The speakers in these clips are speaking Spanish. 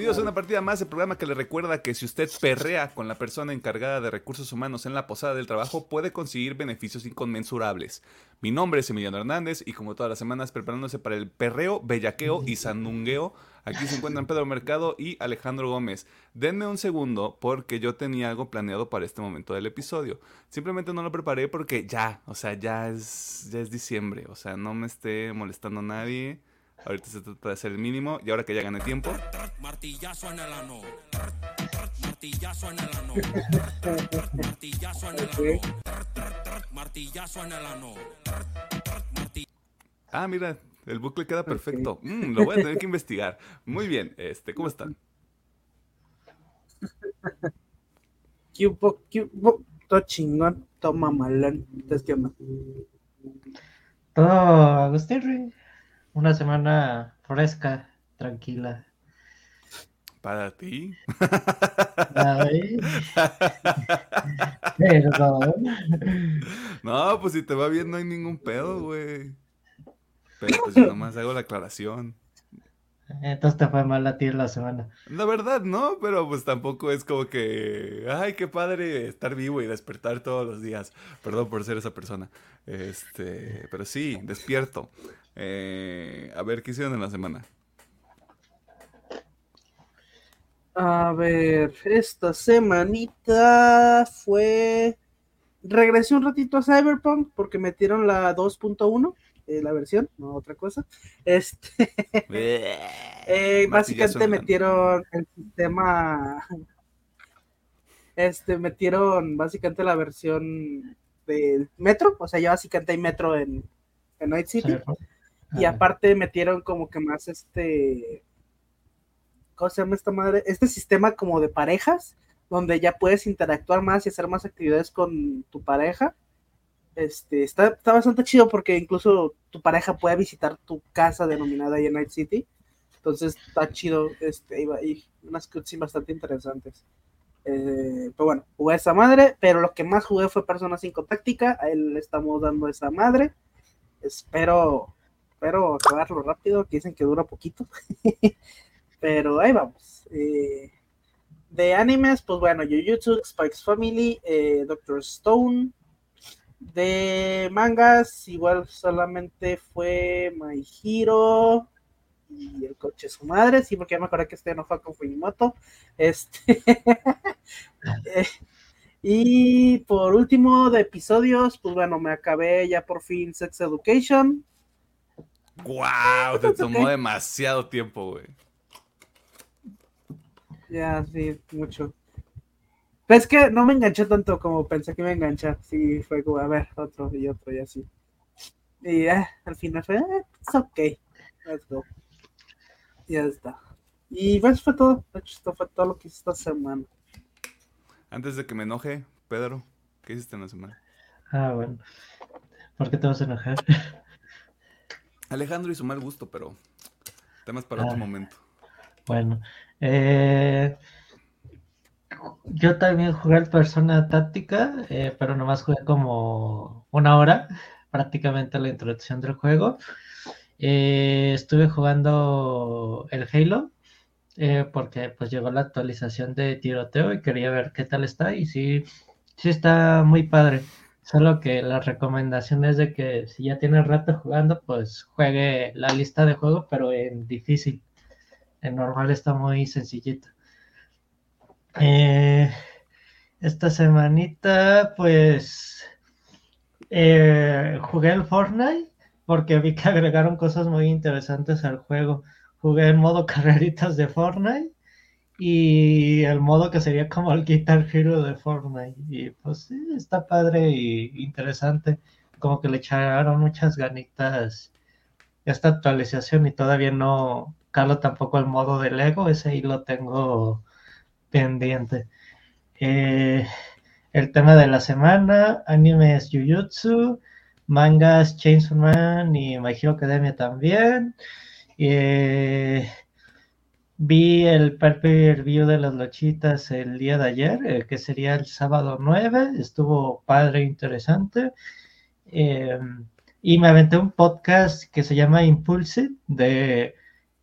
Bienvenidos a una partida más, el programa que le recuerda que si usted perrea con la persona encargada de recursos humanos en la posada del trabajo, puede conseguir beneficios inconmensurables. Mi nombre es Emiliano Hernández y como todas las semanas preparándose para el perreo, bellaqueo y sandungueo, aquí se encuentran Pedro Mercado y Alejandro Gómez. Denme un segundo porque yo tenía algo planeado para este momento del episodio. Simplemente no lo preparé porque ya, o sea, ya es, ya es diciembre, o sea, no me esté molestando nadie. Ahorita se trata de hacer el mínimo y ahora que ya gané tiempo. Martillazo en el ano. Martillazo en el ano. Martillazo en el ano. Martillazo en el ano. Ah, mira, el bucle queda perfecto. Mm, lo voy a tener que investigar. Muy bien, este, ¿cómo están? Cubo, cubo, todo chingón, todo. Entonces, ¿qué onda? Todo Agustín, Rey. Una semana fresca, tranquila. Para ti. Perdón. No, pues si te va bien no hay ningún pedo, güey. Pero pues yo nomás hago la aclaración. Entonces te fue mal a ti la semana. La verdad, no, pero pues tampoco es como que, ay, qué padre estar vivo y despertar todos los días. Perdón por ser esa persona. Este, pero sí, despierto. Eh, a ver, ¿qué hicieron en la semana? A ver, esta semanita fue. Regresé un ratito a Cyberpunk porque metieron la 2.1, eh, la versión, no otra cosa. Este, eh, básicamente metieron el sistema. Este, metieron básicamente la versión del metro, o sea, ya básicamente hay metro en, en Night City. Y aparte metieron como que más este. ¿Cómo se llama esta madre? Este sistema como de parejas, donde ya puedes interactuar más y hacer más actividades con tu pareja. Este, está, está bastante chido porque incluso tu pareja puede visitar tu casa denominada ahí en Night City. Entonces está chido, este, y unas cutscenes bastante interesantes. Eh, pero bueno, jugué esa madre, pero lo que más jugué fue Persona 5 Táctica, a él le estamos dando esa madre. Espero espero acabarlo rápido, que dicen que dura poquito. Pero ahí vamos. Eh, de animes, pues bueno, Jujutsu, Spikes Family, eh, Doctor Stone. De mangas, igual solamente fue My Hero y el coche su madre, sí, porque ya me acuerdo que este no fue con Fujimoto. Este. eh, y por último, de episodios, pues bueno, me acabé ya por fin Sex Education. ¡Guau! Te tomó demasiado tiempo, güey. Ya, sí, mucho. Pero es que no me enganché tanto como pensé que me enganchar. Sí, fue como, a ver, otro y otro y así. Y eh, al final fue, eh, it's ok. Let's go. Y ya está. Y pues fue todo. De hecho, esto fue todo lo que hice esta semana. Antes de que me enoje, Pedro, ¿qué hiciste en la semana? Ah, bueno. ¿Por qué te vas a enojar? Alejandro y su mal gusto, pero temas para otro Ah. momento. Bueno, eh, yo también jugué al Persona Táctica, eh, pero nomás jugué como una hora, prácticamente la introducción del juego. Eh, estuve jugando el Halo, eh, porque pues llegó la actualización de tiroteo y quería ver qué tal está, y sí, sí está muy padre. Solo que la recomendación es de que si ya tiene rato jugando, pues juegue la lista de juego, pero en difícil. En normal está muy sencillito. Eh, esta semanita, pues eh, jugué el Fortnite porque vi que agregaron cosas muy interesantes al juego. Jugué el modo carreritas de Fortnite y el modo que sería como el Guitar Hero de Fortnite. Y pues sí, está padre y interesante. Como que le echaron muchas ganitas esta actualización y todavía no calo tampoco el modo de Lego, ese ahí lo tengo pendiente. Eh, el tema de la semana, animes Jujutsu, mangas Chainsaw Man y My Hero Academia también. Eh, vi el per view de las lochitas el día de ayer, eh, que sería el sábado 9, estuvo padre, interesante. Eh, y me aventé un podcast que se llama Impulse de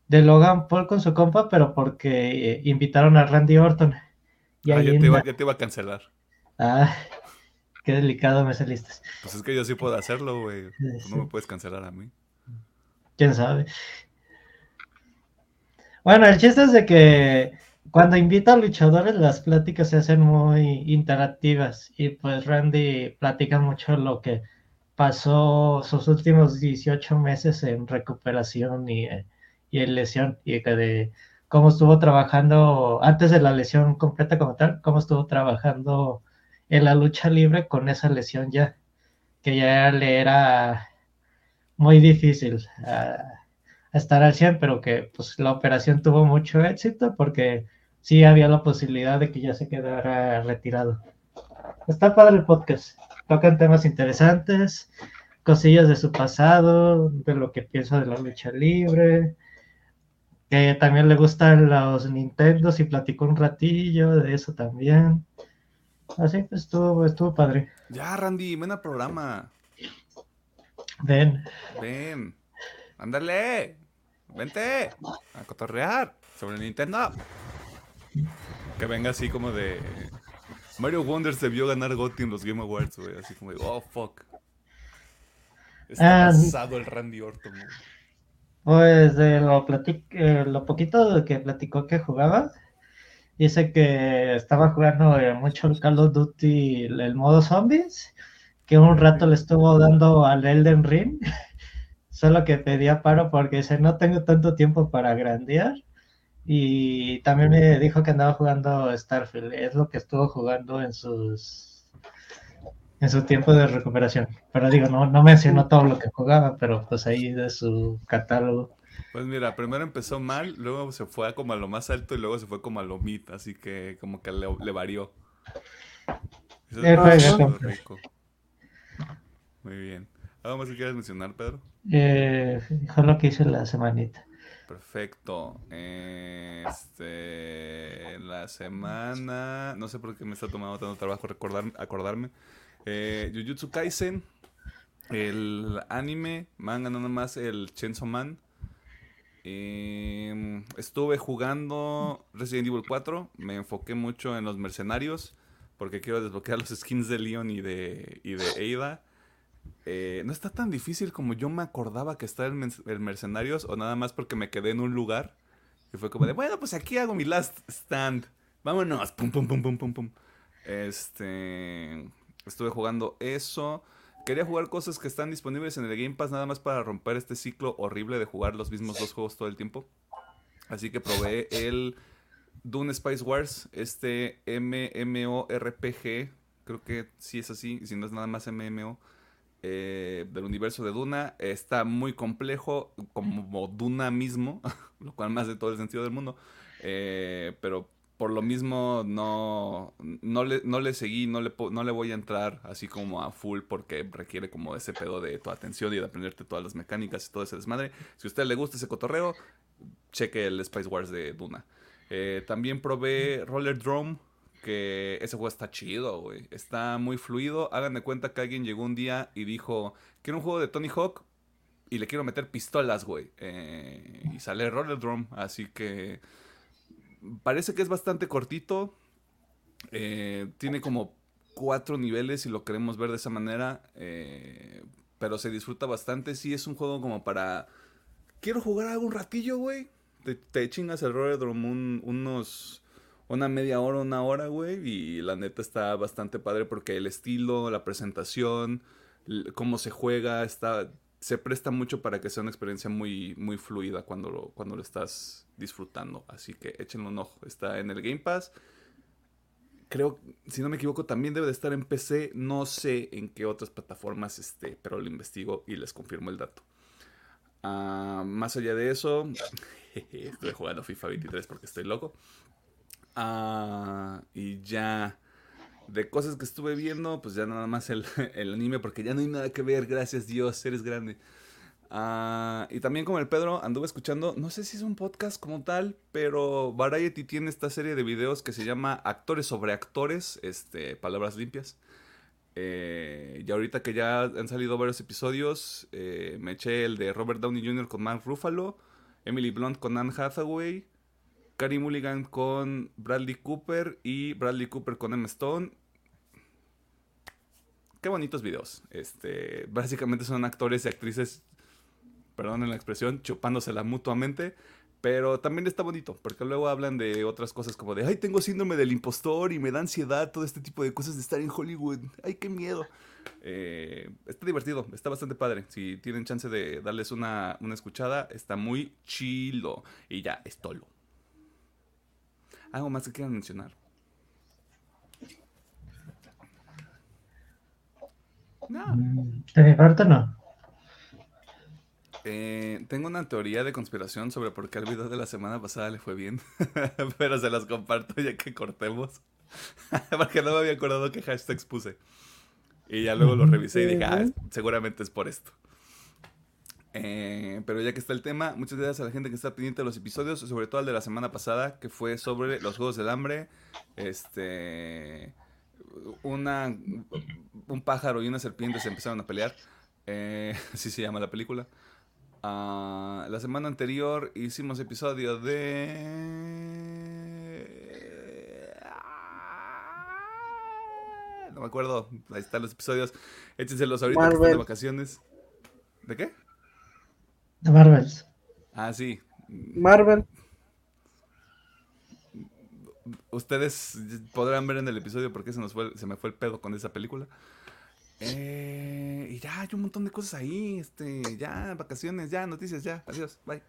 de Logan Paul con su compa, pero porque eh, invitaron a Randy Orton. Y ah, ya, te iba, ya, te iba, a cancelar. Ah, qué delicado me saliste. Pues es que yo sí puedo hacerlo, güey. No me puedes cancelar a mí. ¿Quién sabe? Bueno, el chiste es de que cuando invita a luchadores las pláticas se hacen muy interactivas y pues Randy platica mucho lo que pasó sus últimos 18 meses en recuperación y, y en lesión y de cómo estuvo trabajando antes de la lesión completa como tal, cómo estuvo trabajando en la lucha libre con esa lesión ya, que ya le era muy difícil. Uh, estar al 100, pero que pues la operación tuvo mucho éxito porque sí había la posibilidad de que ya se quedara retirado. Está padre el podcast. Tocan temas interesantes, cosillas de su pasado, de lo que piensa de la lucha libre, que también le gustan los Nintendo y platicó un ratillo de eso también. Así pues estuvo, estuvo padre. Ya, Randy, ven al programa. Ven. Ven. Ándale. Vente a cotorrear sobre Nintendo. Que venga así como de. Mario Wonders debió ganar GOTY en los Game Awards, güey. Así como de, oh, fuck. Está pasado ah, el Randy Orton, Pues de lo, eh, lo poquito que platicó que jugaba, dice que estaba jugando eh, mucho el Call of Duty, el modo zombies, que un rato le estuvo dando al Elden Ring solo que pedía paro porque dice, no tengo tanto tiempo para grandear. Y también me dijo que andaba jugando Starfield, es lo que estuvo jugando en sus en su tiempo de recuperación. Pero digo, no, no mencionó todo lo que jugaba, pero pues ahí de su catálogo. Pues mira, primero empezó mal, luego se fue como a lo más alto y luego se fue como a lo mid, así que como que le, varió. Muy bien. ¿Algo más que quieras mencionar, Pedro? Eh, lo que hice la semanita. Perfecto. Este, la semana, no sé por qué me está tomando tanto trabajo recordar, acordarme. Eh, Jujutsu Kaisen, el anime, manga nada más, el Chainsaw Man. Em, estuve jugando Resident Evil 4, me enfoqué mucho en los mercenarios porque quiero desbloquear los skins de Leon y de, y de Ada. Eh, no está tan difícil como yo me acordaba que está el, Mercenarios o nada más porque me quedé en un lugar y fue como de, bueno, pues aquí hago mi last stand. Vámonos. Pum, pum, pum, pum, pum, pum. Este. Estuve jugando eso. Quería jugar cosas que están disponibles en el Game Pass nada más para romper este ciclo horrible de jugar los mismos dos juegos todo el tiempo. Así que probé el Dune Spice Wars, este MMORPG. Creo que sí es así, si no es nada más MMO eh, del universo de Duna. Está muy complejo, como Duna mismo, lo cual más de todo el sentido del mundo. Eh, pero por lo mismo no, no, le, no le seguí, no le, no le voy a entrar así como a full porque requiere como ese pedo de tu atención y de aprenderte todas las mecánicas y todo ese desmadre. Si a usted le gusta ese cotorreo, cheque el Spice Wars de Duna. Eh, también probé Roller Drome, que ese juego está chido, güey. Está muy fluido. Hagan de cuenta que alguien llegó un día y dijo, quiero un juego de Tony Hawk y le quiero meter pistolas, güey. Eh, y sale Roller Drum, así que parece que es bastante cortito. Eh, tiene como cuatro niveles si lo queremos ver de esa manera. Eh, pero se disfruta bastante. Sí, es un juego como para... Quiero jugar algún ratillo, güey. Te, chingas el Roller Drum unos una media hora, una hora, güey. Y la neta está bastante padre porque el estilo, la presentación, cómo se juega, está, se presta mucho para que sea una experiencia muy, muy fluida cuando lo, cuando lo estás disfrutando. Así que échenle un ojo. Está en el Game Pass. Creo, si no me equivoco, también debe de estar en PC. No sé en qué otras plataformas esté, pero lo investigo y les confirmo el dato. Ah, más allá de eso, estoy jugando FIFA 23 porque estoy loco. Ah, y ya de cosas que estuve viendo, pues ya nada más el, anime, porque ya no hay nada que ver, gracias Dios, eres grande. Ah, y también como el Pedro, anduve escuchando, no sé si es un podcast como tal, pero Variety tiene esta serie de videos que se llama Actores sobre Actores, este, palabras limpias. Eh, y ahorita que ya han salido varios episodios, eh, me eché el de Robert Downey Jr. con Mark Ruffalo Emily Blunt con Anne Hathaway, Carey Mulligan con Bradley Cooper y Bradley Cooper con Emma Stone. Qué bonitos videos. Este, básicamente son actores y actrices, perdonen la expresión, chupándosela mutuamente. Pero también está bonito, porque luego hablan de otras cosas como de, ay, tengo síndrome del impostor y me da ansiedad, todo este tipo de cosas de estar en Hollywood. Ay, qué miedo. Eh, está divertido, está bastante padre. Si tienen chance de darles una, una escuchada, está muy chilo. Y ya, es tolo. ¿Algo más que quieran mencionar? No. De mi parte no. Eh, tengo una teoría de conspiración sobre por qué el video de la semana pasada le fue bien. Pero se las comparto ya que cortemos. Porque no me había acordado qué hashtags puse. Y ya luego lo revisé y dije, ah, seguramente es por esto. Eh, pero ya que está el tema, muchas gracias a la gente que está pendiente de los episodios, sobre todo el de la semana pasada, que fue sobre los Juegos del Hambre. Este. Una, un pájaro y una serpiente se empezaron a pelear. Eh, así se llama la película. Ah, la semana anterior hicimos episodio de... Ah, no me acuerdo. Ahí están los episodios. Échenselos ahorita que están de vacaciones. ¿De qué? De Marvels. Ah, sí. Marvel. Ustedes podrán ver en el episodio por qué se, nos fue, se me fue el pedo con esa película. Eh, y ya hay un montón de cosas ahí. Este, ya, vacaciones, ya, noticias, ya. Adiós, bye.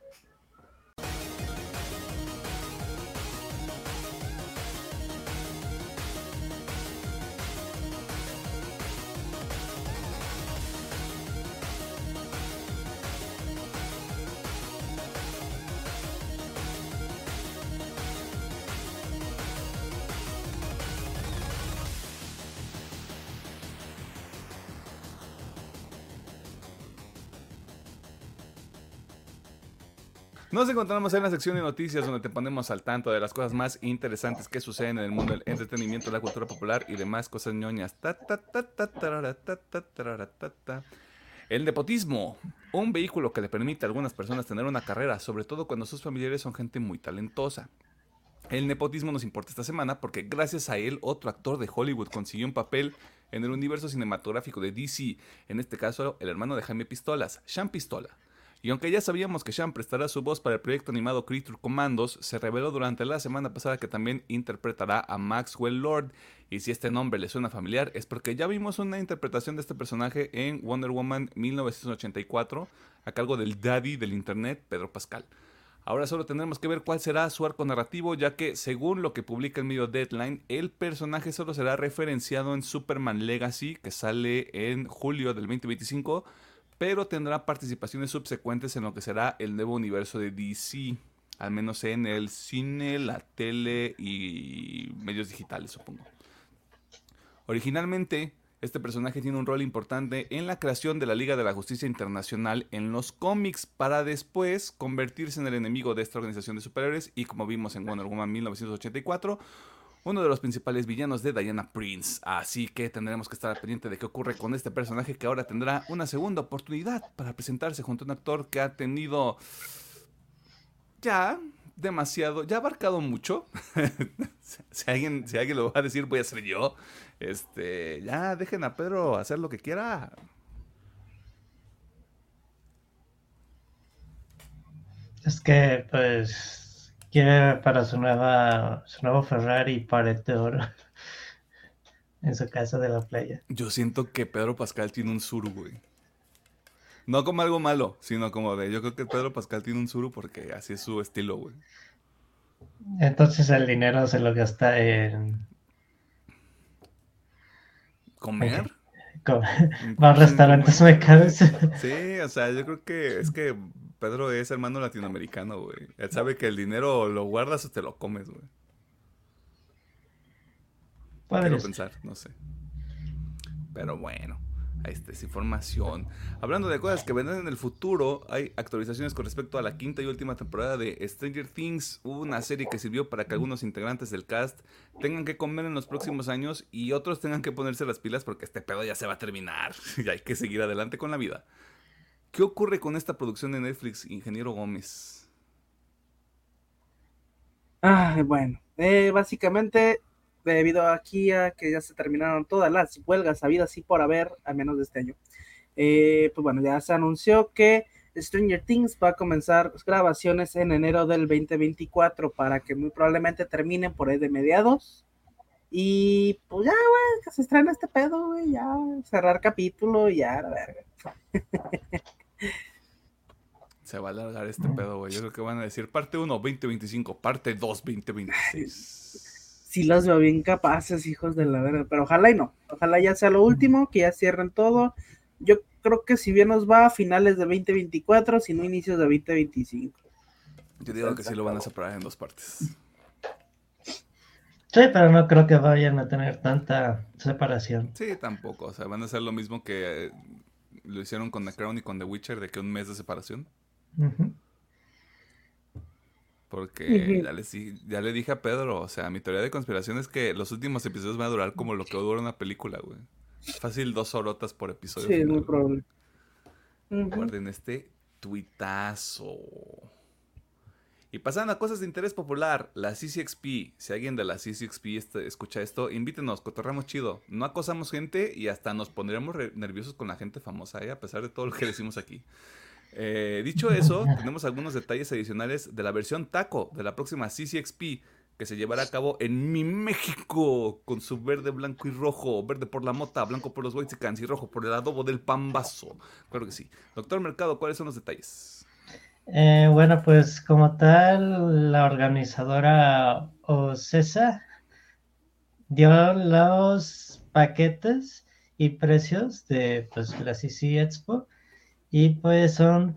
Nos encontramos en la sección de noticias donde te ponemos al tanto de las cosas más interesantes que suceden en el mundo del entretenimiento, la cultura popular y demás cosas ñoñas. El nepotismo, un vehículo que le permite a algunas personas tener una carrera, sobre todo cuando sus familiares son gente muy talentosa. El nepotismo nos importa esta semana porque gracias a él otro actor de Hollywood consiguió un papel en el universo cinematográfico de DC, en este caso el hermano de Jaime Pistolas, Sean Pistola. Y aunque ya sabíamos que Sean prestará su voz para el proyecto animado Creature Commandos, se reveló durante la semana pasada que también interpretará a Maxwell Lord. Y si este nombre le suena familiar, es porque ya vimos una interpretación de este personaje en Wonder Woman 1984, a cargo del daddy del internet, Pedro Pascal. Ahora solo tendremos que ver cuál será su arco narrativo, ya que según lo que publica el medio Deadline, el personaje solo será referenciado en Superman Legacy, que sale en julio del 2025 pero tendrá participaciones subsecuentes en lo que será el nuevo universo de DC, al menos en el cine, la tele y medios digitales, supongo. Originalmente, este personaje tiene un rol importante en la creación de la Liga de la Justicia Internacional en los cómics para después convertirse en el enemigo de esta organización de superhéroes y como vimos en Wonder Woman 1984, uno de los principales villanos de Diana Prince. Así que tendremos que estar pendiente de qué ocurre con este personaje que ahora tendrá una segunda oportunidad para presentarse junto a un actor que ha tenido ya demasiado, ya ha abarcado mucho. si, alguien, si alguien lo va a decir, voy a ser yo. Este, ya dejen a Pedro hacer lo que quiera. Es que, pues, quiere para su nueva su nuevo Ferrari parete de oro en su casa de la playa. Yo siento que Pedro Pascal tiene un suru, güey. No como algo malo, sino como de yo creo que Pedro Pascal tiene un suru porque así es su estilo, güey. Entonces el dinero se lo gasta en comer. Va a restaurantes muy Sí, o sea, yo creo que es que Pedro es hermano latinoamericano, güey. Él sabe que el dinero lo guardas o te lo comes, güey. Quiero pensar, no sé. Pero bueno, ahí está esa información. Hablando de cosas que vendrán en el futuro, hay actualizaciones con respecto a la quinta y última temporada de Stranger Things, una serie que sirvió para que algunos integrantes del cast tengan que comer en los próximos años y otros tengan que ponerse las pilas porque este pedo ya se va a terminar y hay que seguir adelante con la vida. ¿Qué ocurre con esta producción de Netflix, Ingeniero Gómez? Ah, bueno, eh, básicamente, debido aquí a que ya se terminaron todas las huelgas habidas y por haber, al menos de este año, eh, pues bueno, ya se anunció que Stranger Things va a comenzar grabaciones en enero del 2024 para que muy probablemente terminen por ahí de mediados. Y pues ya, güey, que se estrena este pedo, güey, ya cerrar capítulo y ya, la verga. Se va a alargar este pedo, güey. Yo creo que van a decir parte 1, 2025, parte 2, 2026. Sí los veo bien capaces, hijos de la verga, pero ojalá y no. Ojalá ya sea lo último, que ya cierren todo. Yo creo que si bien nos va a finales de 2024, si no inicios de 2025. Yo digo que sí lo van a separar en dos partes. Sí, pero no creo que vayan a tener tanta separación. Sí, tampoco. O sea, van a hacer lo mismo que eh, lo hicieron con The Crown y con The Witcher, de que un mes de separación. Porque ya, ya le dije a Pedro, o sea, mi teoría de conspiración es que los últimos episodios van a durar como lo que dura una película, güey. Fácil dos horotas por episodio. Sí, muy probable. Guarden este tuitazo. Y pasando a cosas de interés popular, la CCXP. Si alguien de la CCXP este, escucha esto, invítenos, cotorramos chido. No acosamos gente y hasta nos pondremos nerviosos con la gente famosa, ¿eh? a pesar de todo lo que decimos aquí. Eh, dicho eso, tenemos algunos detalles adicionales de la versión taco de la próxima CCXP que se llevará a cabo en mi México con su verde, blanco y rojo, verde por la mota, blanco por los whitecans y rojo por el adobo del pambazo. Claro que sí. Doctor Mercado, ¿cuáles son los detalles? Eh, bueno, pues como tal, la organizadora OCESA dio los paquetes y precios de pues, la CC Expo y pues son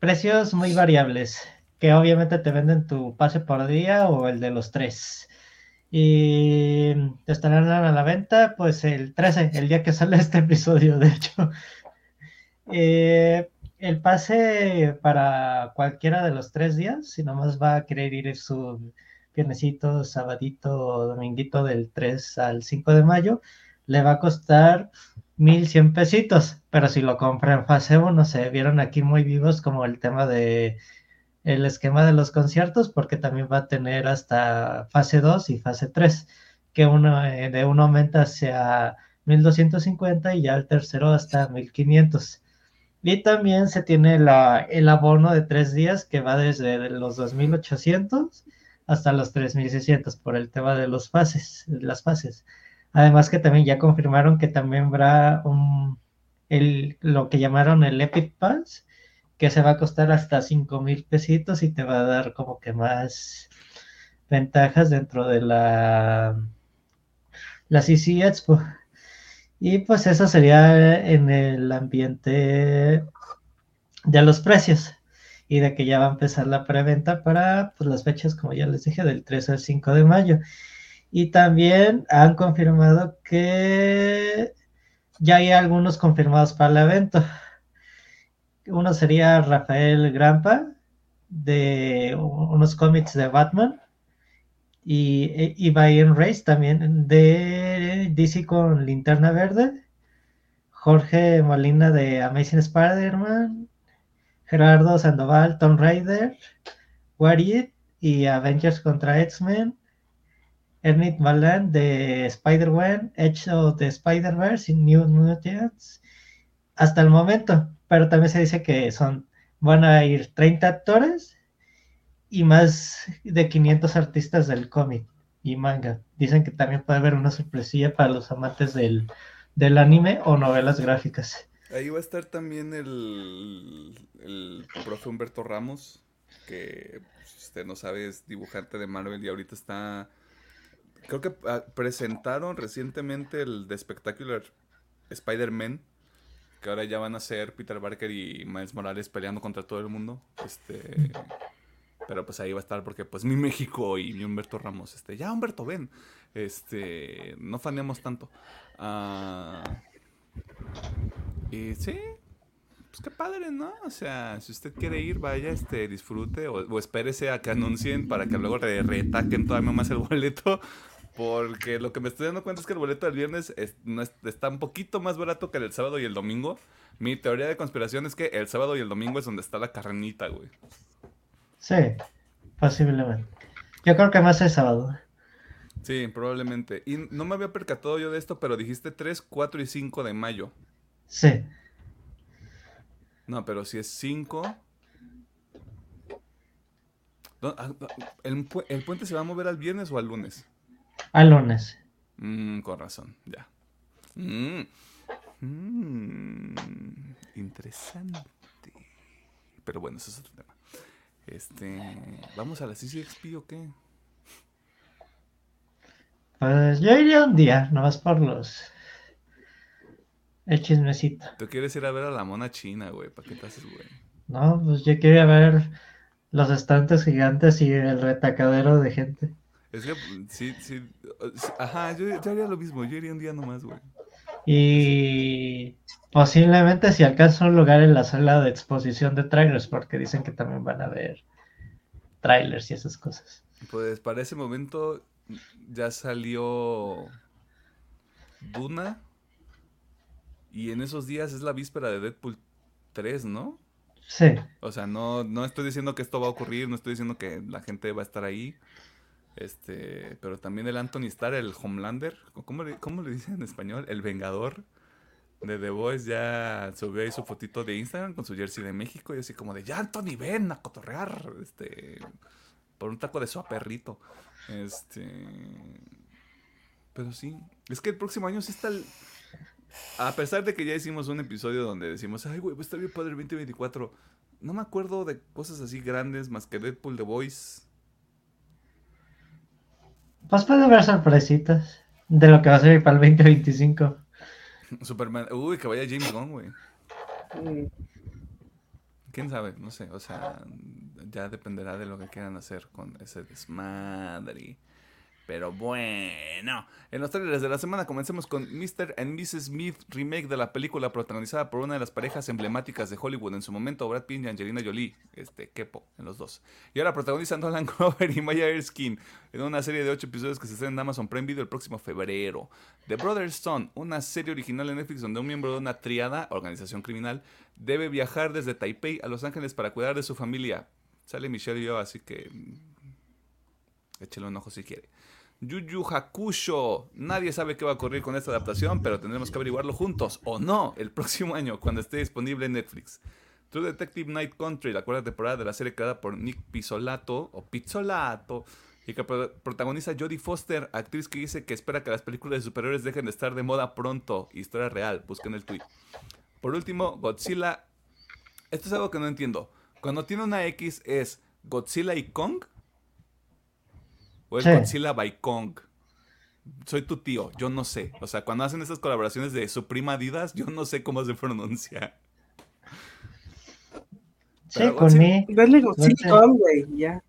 precios muy variables, que obviamente te venden tu pase por día o el de los tres. Y te estarán a la venta pues el 13, el día que sale este episodio, de hecho. Eh, el pase para cualquiera de los tres días, si nomás va a querer ir su viernesito, sabadito dominguito del 3 al 5 de mayo, le va a costar 1100 pesitos, pero si lo compra en fase 1, se vieron aquí muy vivos como el tema de el esquema de los conciertos, porque también va a tener hasta fase 2 y fase 3, que uno eh, de uno aumenta hacia 1250 y ya el tercero hasta 1500. Y también se tiene la, el abono de tres días que va desde los 2800 hasta los 3600 por el tema de los fases, las fases. Además que también ya confirmaron que también habrá un, el, lo que llamaron el Epic Pass, que se va a costar hasta 5 mil pesitos y te va a dar como que más ventajas dentro de la, la CC Expo. Y pues eso sería en el ambiente de los precios y de que ya va a empezar la preventa para pues, las fechas, como ya les dije, del 3 al 5 de mayo. Y también han confirmado que ya hay algunos confirmados para el evento. Uno sería Rafael Grampa, de unos cómics de Batman. Y, e, y Bayern Race también de DC con Linterna Verde. Jorge Molina de Amazing Spider-Man. Gerardo Sandoval, Tom Raider. What y Avengers contra X-Men. Ernest Balan de Spider-Man, hecho de Spider-Verse y New Mutants hasta el momento, pero también se dice que son van a ir 30 actores y más de 500 artistas del cómic y manga. Dicen que también puede haber una sorpresilla para los amantes del, del anime o novelas gráficas. Ahí va a estar también el, el profe Humberto Ramos, que pues, usted no sabe, es dibujante de Marvel y ahorita está Creo que ah, presentaron recientemente el de Spectacular Spider-Man. Que ahora ya van a ser Peter Parker y Miles Morales peleando contra todo el mundo. Este. Pero pues ahí va a estar porque pues mi México y mi Humberto Ramos. Este. Ya Humberto, ven. Este. No faneamos tanto. Ah, y sí, pues qué padre, ¿no? O sea, si usted quiere ir, vaya, este, disfrute o, espérese a que anuncien para que luego retaquen todavía más el boleto. Porque lo que me estoy dando cuenta es que el boleto del viernes está un poquito más barato que el del sábado y el domingo. Mi teoría de conspiración es que el sábado y el domingo es donde está la carnita, güey. Sí. posiblemente. Yo creo que más es sábado. Sí, probablemente. Y no me había percatado yo de esto, pero dijiste 3, 4 y 5 de mayo. Sí. No, pero si es 5... ¿Dó- ah, ¿El, pu- el puente se va a mover al viernes o al lunes? Al lunes. Mm, con razón, ya. Mm. Mm, interesante. Pero bueno, eso es otro tema. Este, ¿vamos a la CCXP o qué? Pues yo iría un día, nomás por los. El chismecito. Tú quieres ir a ver a la mona china, güey. ¿Para qué te haces, güey? No, pues yo quería ver los estantes gigantes y el retacadero de gente. Es que, sí, sí. Ajá, yo, yo haría lo mismo. Yo iría un día nomás, güey. Y posiblemente si alcanza un lugar en la sala de exposición de trailers, porque dicen que también van a ver trailers y esas cosas. Pues para ese momento ya salió Duna. Y en esos días es la víspera de Deadpool 3, ¿no? Sí, O sea, no, no estoy diciendo que esto va a ocurrir, no estoy diciendo que la gente va a estar ahí. Este, pero también el Anthony Starr, el Homelander, ¿cómo le, cómo le dicen en español? El Vengador de The Voice ya subió ahí su fotito de Instagram con su jersey de México y así como de, ya Anthony, ven a cotorrear, este, por un taco de su perrito. Este, pero sí, es que el próximo año sí está el... A pesar de que ya hicimos un episodio donde decimos, ay, güey, pues está bien padre el 2024. No me acuerdo de cosas así grandes más que Deadpool The Voice. Pues puede haber sorpresitas de lo que va a ser para el 2025. Superman. Uy, que vaya James Gunn, güey. ¿Quién sabe? No sé. O sea, ya dependerá de lo que quieran hacer con ese desmadre. Pero bueno, en los trailers de la semana comencemos con Mr. and Mrs. Smith, remake de la película protagonizada por una de las parejas emblemáticas de Hollywood en su momento, Brad Pitt y Angelina Jolie, este, Kepo, en los dos. Y ahora protagonizan Nolan Glover y Maya Erskine en una serie de ocho episodios que se estrena en Amazon Prime Video el próximo febrero. The Brother's Son, una serie original en Netflix donde un miembro de una triada, organización criminal, debe viajar desde Taipei a Los Ángeles para cuidar de su familia. Sale Michelle y yo, así que mm, échale un ojo si quiere. Yu Yu Hakusho. Nadie sabe qué va a ocurrir con esta adaptación, pero tendremos que averiguarlo juntos, o no, el próximo año, cuando esté disponible en Netflix. True Detective Night Country, la cuarta temporada de la serie creada por Nick Pizzolato, o Pizzolato, y que pro- protagoniza Jodie Foster, actriz que dice que espera que las películas de superhéroes dejen de estar de moda pronto. Historia real, busquen el tweet. Por último, Godzilla. Esto es algo que no entiendo. Cuando tiene una X, ¿es Godzilla y Kong? ¿O es Sí. Godzilla by Kong? Soy tu tío, yo no sé. O sea, cuando hacen esas colaboraciones de su prima Adidas, yo no sé cómo se pronuncia. Sí, Pero con Godzilla- mí. Dale Godzilla güey, ya.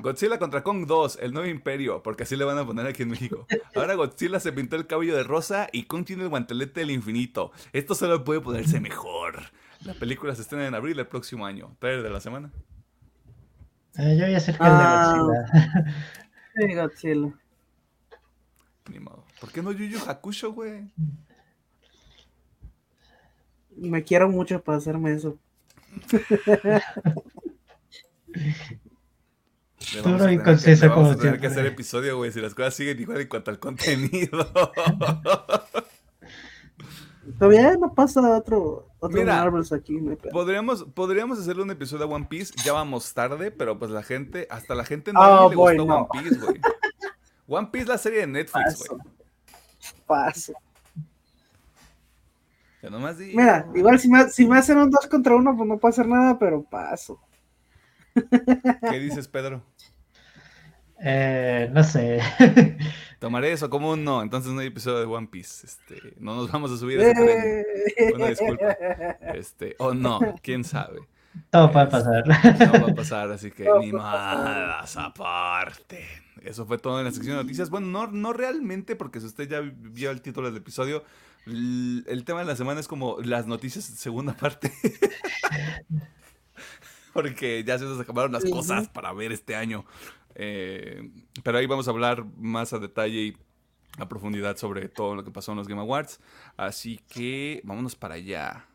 Godzilla contra Kong 2, el nuevo imperio, porque así le van a poner aquí en México. Ahora Godzilla se pintó el cabello de rosa y Kong tiene el guantelete del infinito. Esto solo puede ponerse mejor. La película se estrena en abril del próximo año. ¿Trailer de la semana? Eh, yo voy a hacer que el de Ah. Godzilla. Sí, Godzilla. Ni modo. ¿Por qué no Yu Yu Hakusho, güey? Me quiero mucho para hacerme eso. Le Duro vamos tener le vamos como a tener que hacer episodio, güey, si las cosas siguen igual en cuanto al contenido. Todavía no pasa otro, otro Mira, Marvels aquí. no podríamos, podríamos hacerle un episodio a One Piece, ya vamos tarde, pero pues la gente, hasta la gente no Oh, le boy, gustó no. One Piece, güey. One Piece la serie de Netflix, Paso. güey. Paso. Ya nomás di- Mira, igual si me, si me hacen un 2 contra 1, pues no puedo hacer nada, pero paso. ¿Qué dices, Pedro? Eh, no sé. Tomaré eso como un no, entonces no hay episodio de One Piece. Este, no nos vamos a subir a ese tren. Eh. Una disculpa. Este, o no, quién sabe. Todo puede pasar. No va a pasar, así que No ni más aparte. Eso fue todo en la sección de noticias. Bueno, no, no realmente, porque si usted ya vio el título del episodio, el tema de la semana es como las noticias segunda parte. porque ya se nos acabaron las cosas para ver este año. Eh, pero ahí vamos a hablar más a detalle y a profundidad sobre todo lo que pasó en los Game Awards. Así que vámonos para allá.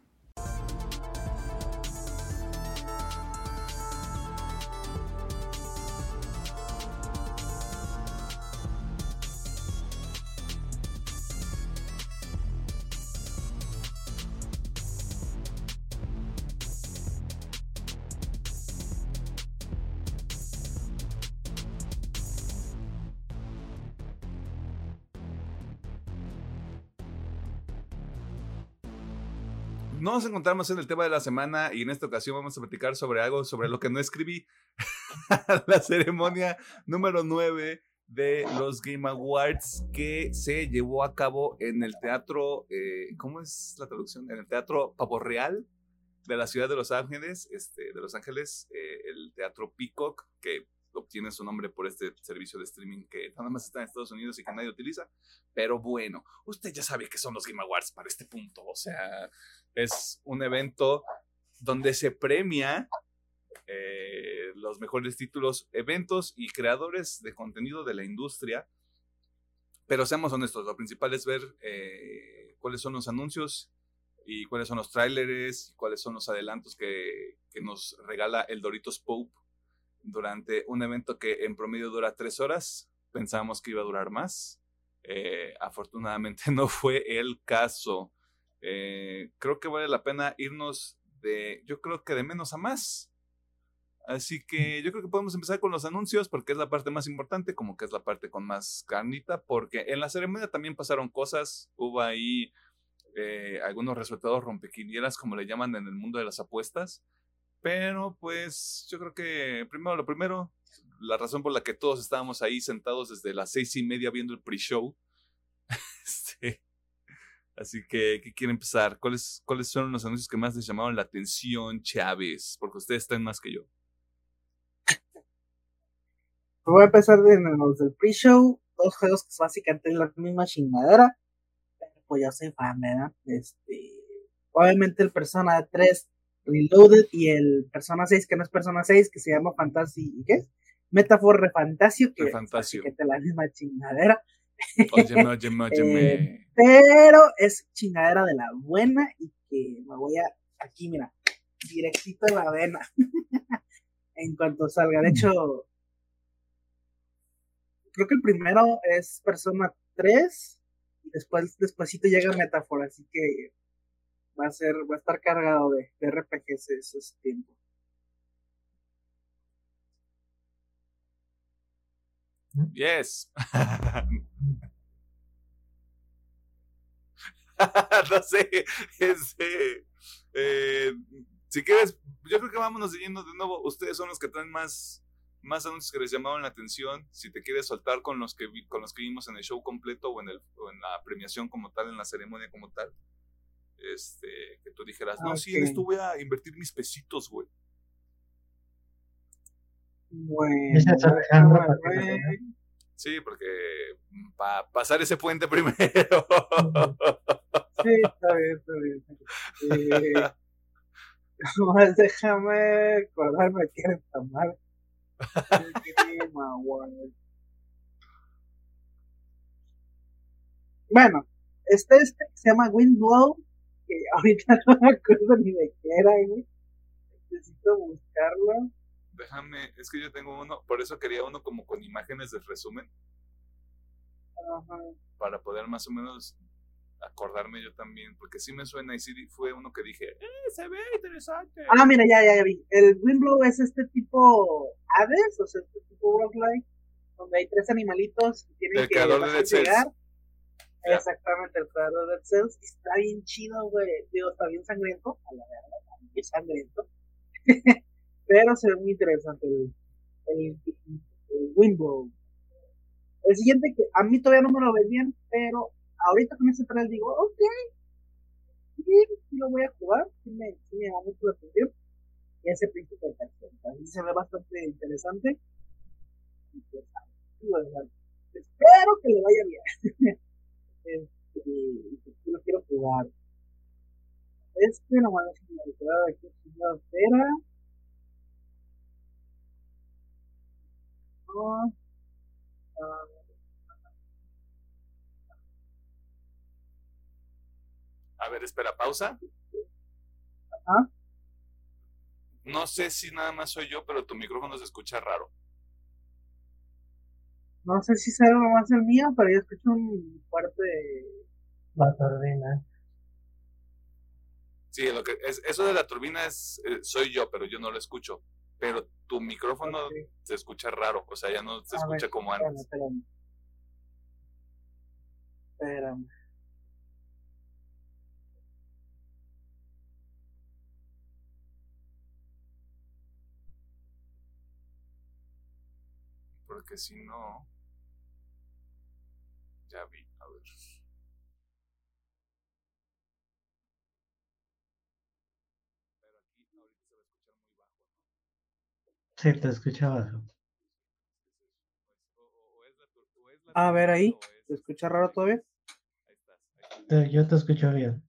Nos encontramos en el tema de la semana y en esta ocasión vamos a platicar sobre algo sobre lo que no escribí. la ceremonia número 9 de los Game Awards que se llevó a cabo en el teatro, eh, ¿cómo es la traducción? En el teatro Pavo Real de la ciudad de Los Ángeles, este, de Los Ángeles, eh, el teatro Peacock, que obtiene su nombre por este servicio de streaming que nada más está en Estados Unidos y que nadie utiliza. Pero bueno, usted ya sabe que son los Game Awards para este punto. O sea, es un evento donde se premia eh, los mejores títulos, eventos y creadores de contenido de la industria. Pero seamos honestos, lo principal es ver eh, cuáles son los anuncios y cuáles son los trailers y cuáles son los adelantos que, que nos regala el Doritos Pope durante un evento que en promedio dura tres horas. Pensábamos que iba a durar más. Eh, afortunadamente no fue el caso. creo que vale la pena irnos de, yo creo que de menos a más. Así que yo creo que podemos empezar con los anuncios porque es la parte más importante, como que es la parte con más carnita, porque en la ceremonia también pasaron cosas, hubo ahí eh, algunos resultados rompequinieras, como le llaman en el mundo de las apuestas, pero pues yo creo que primero lo primero, la razón por la que todos estábamos ahí sentados desde las seis y media viendo el pre-show. este, así que, ¿qué quiere empezar? ¿Cuáles, ¿Cuáles son los anuncios que más les llamaron la atención, Chávez? Porque ustedes están más que yo. Voy a empezar de los del pre-show, dos juegos que básicamente es la misma chingadera, pero pues ya soy fan, ¿verdad? Este, obviamente el Persona 3 Reloaded y el Persona 6, que no es Persona 6, que se llama Fantasy, ¿y qué es? Metafor Refantasio, que Refantasio. es la misma chingadera. Óyeme, óyeme, óyeme. Eh, pero es chingadera de la buena y que me voy a, aquí mira, directito en la vena. en cuanto salga. De hecho, creo que el primero es Persona 3 y después despuésito llega Metáfora, así que va a ser, va a estar cargado de, de RPGs ese tiempo. Yes. no sé, este, eh, si quieres, yo creo que vámonos siguiendo de nuevo. Ustedes son los que traen más, más anuncios que les llamaron la atención. Si te quieres soltar con los que, vi- con los que vimos en el show completo o en, el, o en la premiación como tal, en la ceremonia como tal. Este, que tú dijeras, no, sí, en esto voy a invertir mis pesitos, güey. Bueno. Sí, porque para pasar ese puente primero. Sí, está bien, está bien. Eh, nomás déjame acordarme que era tan mal. Bueno, este, este que se llama Windblow, que ahorita no me acuerdo ni de qué era, güey. Necesito buscarlo. Déjame, es que yo tengo uno, por eso quería uno como con imágenes de resumen, Ajá. para poder más o menos acordarme yo también, porque sí me suena y sí fue uno que dije, ¡eh, se ve interesante! Ah, mira, ya, ya, ya vi. El Windblow es este tipo Hades, o sea, este tipo roguelike, donde hay tres animalitos que tienen que creador de llegar. Exactamente, el creador de Dead Cells. Está bien chido, güey. Digo, está bien sangriento, a la verdad, bien sangriento. Pero se ve muy interesante el, el, el Windblow. El siguiente que a mí todavía no me lo vendían, pero ahorita con ese trailer digo, ok, bien, sí lo voy a jugar, sí me, sí me llama mucho la atención. Y ese príncipe de así se ve bastante interesante. Y pues, sí, o sea, espero que le vaya bien. este, y sí lo quiero jugar. Este nomás es una entrada aquí en la espera. No. Ah, A ver, espera, pausa. Ajá. No sé si nada más soy yo, pero tu micrófono se escucha raro. No sé si será algo más el mío, pero yo escucho un fuerte la turbina. Sí, lo que es, eso de la turbina es, eh, soy yo, pero yo no lo escucho. Pero tu micrófono se escucha raro, o sea, ya no se escucha como antes. Espérame. espérame. Porque si no... Ya vi, a ver. Pero aquí ahorita se va a escuchar muy bajo, ¿no? Sí, te escucha bajo. A ver ahí, turbina o es ¿se este, escucha raro todavía? Te- Yo te escucho bien.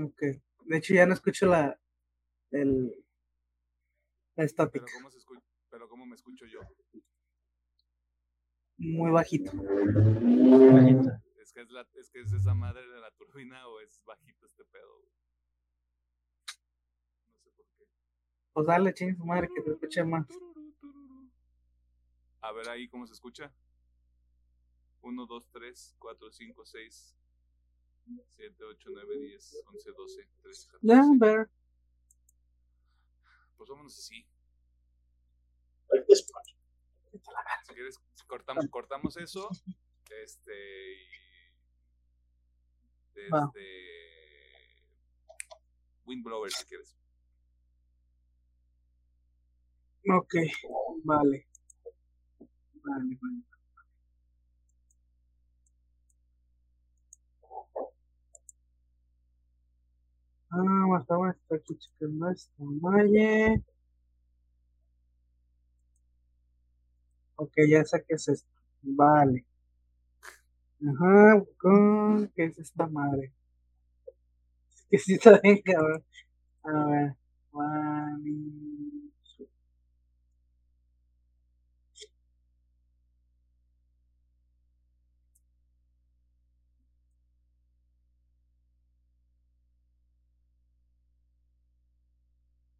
Ok. De hecho, ya no escucho la. El. La Pero estática. cómo se escucha, pero cómo me escucho yo. Muy bajito. Bajito. Es que es la, es que es esa madre de la turbina o es bajito este pedo. güey. No sé por qué. Pues dale, ching su madre que te escuche más. A ver ahí cómo se escucha. 1, 2, 3, 4, 5, 6, 7, 8, 9, 10, 11, 12, 13, 14. Ya, ver. Pues vámonos así. Si quieres, cortamos, cortamos eso. Este. Y. Va. Este. Windblower, si quieres. Ok, vale. Vale, vale. Ah, estaba está aquí checando esta malla. Ok, ya sé qué es esto. Vale. Ajá, ¿qué es esta madre? Que sí está bien, cabrón. A ver.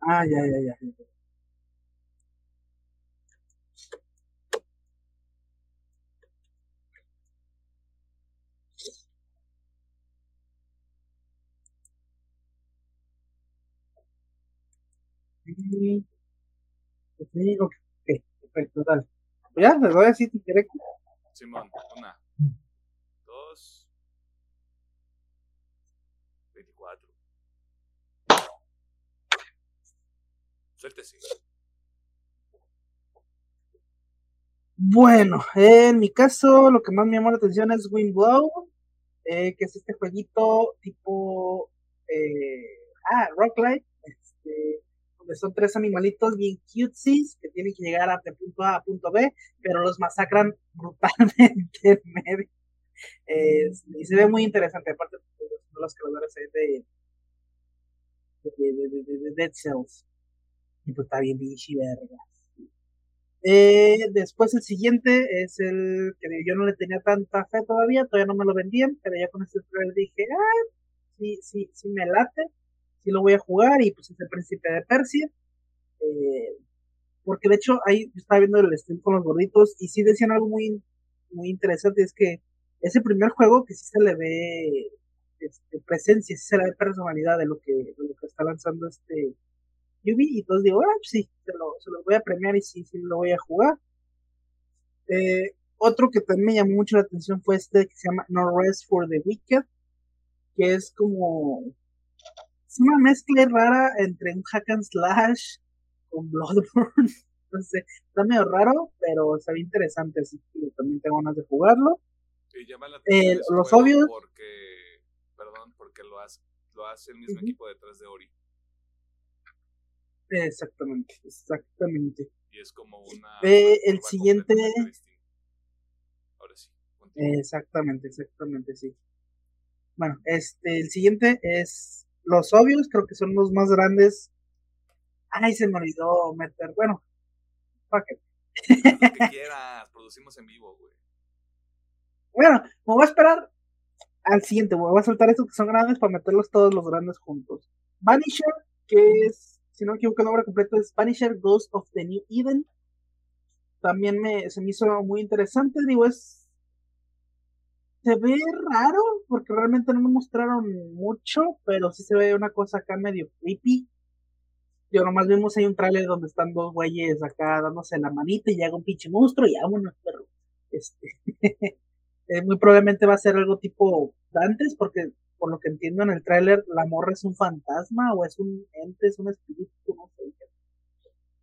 Ah, ya, ya, ya. Sí, sí, perfecto, dale. Pues ya, les doy así directo. Simón, una. Dos. 24. Suéltese. Bueno, en mi caso, lo que más me llamó la atención es Windblow, eh, que es este jueguito tipo eh, ah, Rocklight, este, son tres animalitos bien cutesies que tienen que llegar a, de punto A a punto B, pero los masacran brutalmente en medio. Eh, y se ve muy interesante, aparte de los creadores de, de, de, de, de- de Dead Cells. Y pues está bien bichi. Eh, después el siguiente es el que yo no le tenía tanta fe todavía, todavía no me lo vendían, pero ya con este trailer dije, ah, sí, sí, sí me late, sí lo voy a jugar y pues es el príncipe de Persia. Eh, porque de hecho ahí estaba viendo el stream con los gorditos y sí decían algo muy, muy interesante, es que es el primer juego que sí se le ve este, presencia, sí se le ve personalidad de lo que, de lo que está lanzando este Yubi y entonces digo, ah, sí, se lo, se lo voy a premiar y sí, sí lo voy a jugar. Eh, otro que también me llamó mucho la atención fue este que se llama No Rest for the Wicked, que es como es una mezcla rara entre un hack and slash con Bloodborne. No sé, está medio raro, pero se ve interesante, así que también tengo ganas de jugarlo. Y llama la Eh, atención ese los obvios- Porque, perdón, porque lo hace, lo hace el mismo Ujú. equipo detrás de Ori. Exactamente, exactamente. Y es como una. Eh, el siguiente-. Ahora sí. continúa. Exactamente, exactamente, sí. Bueno, este, el siguiente es los obvios, creo que son los más grandes. Ay, se me olvidó meter, bueno, fuck it. Lo que quieras, producimos en vivo, güey. Bueno, me voy a esperar al siguiente, güey, voy a soltar estos que son grandes para meterlos todos los grandes juntos. Vanisher, que es, si no me equivoco, el nombre completo es Vanisher Ghost of the New Eden. También me, se me hizo muy interesante, digo, es se ve raro porque realmente no me mostraron mucho, pero sí se ve una cosa acá medio creepy. Yo nomás vimos ahí un trailer donde están dos güeyes acá dándose la manita y llega un pinche monstruo y vámonos, perro. Este, eh, muy probablemente va a ser algo tipo Dantes, porque por lo que entiendo en el tráiler, la morra es un fantasma o es un ente, es un espíritu, no sé.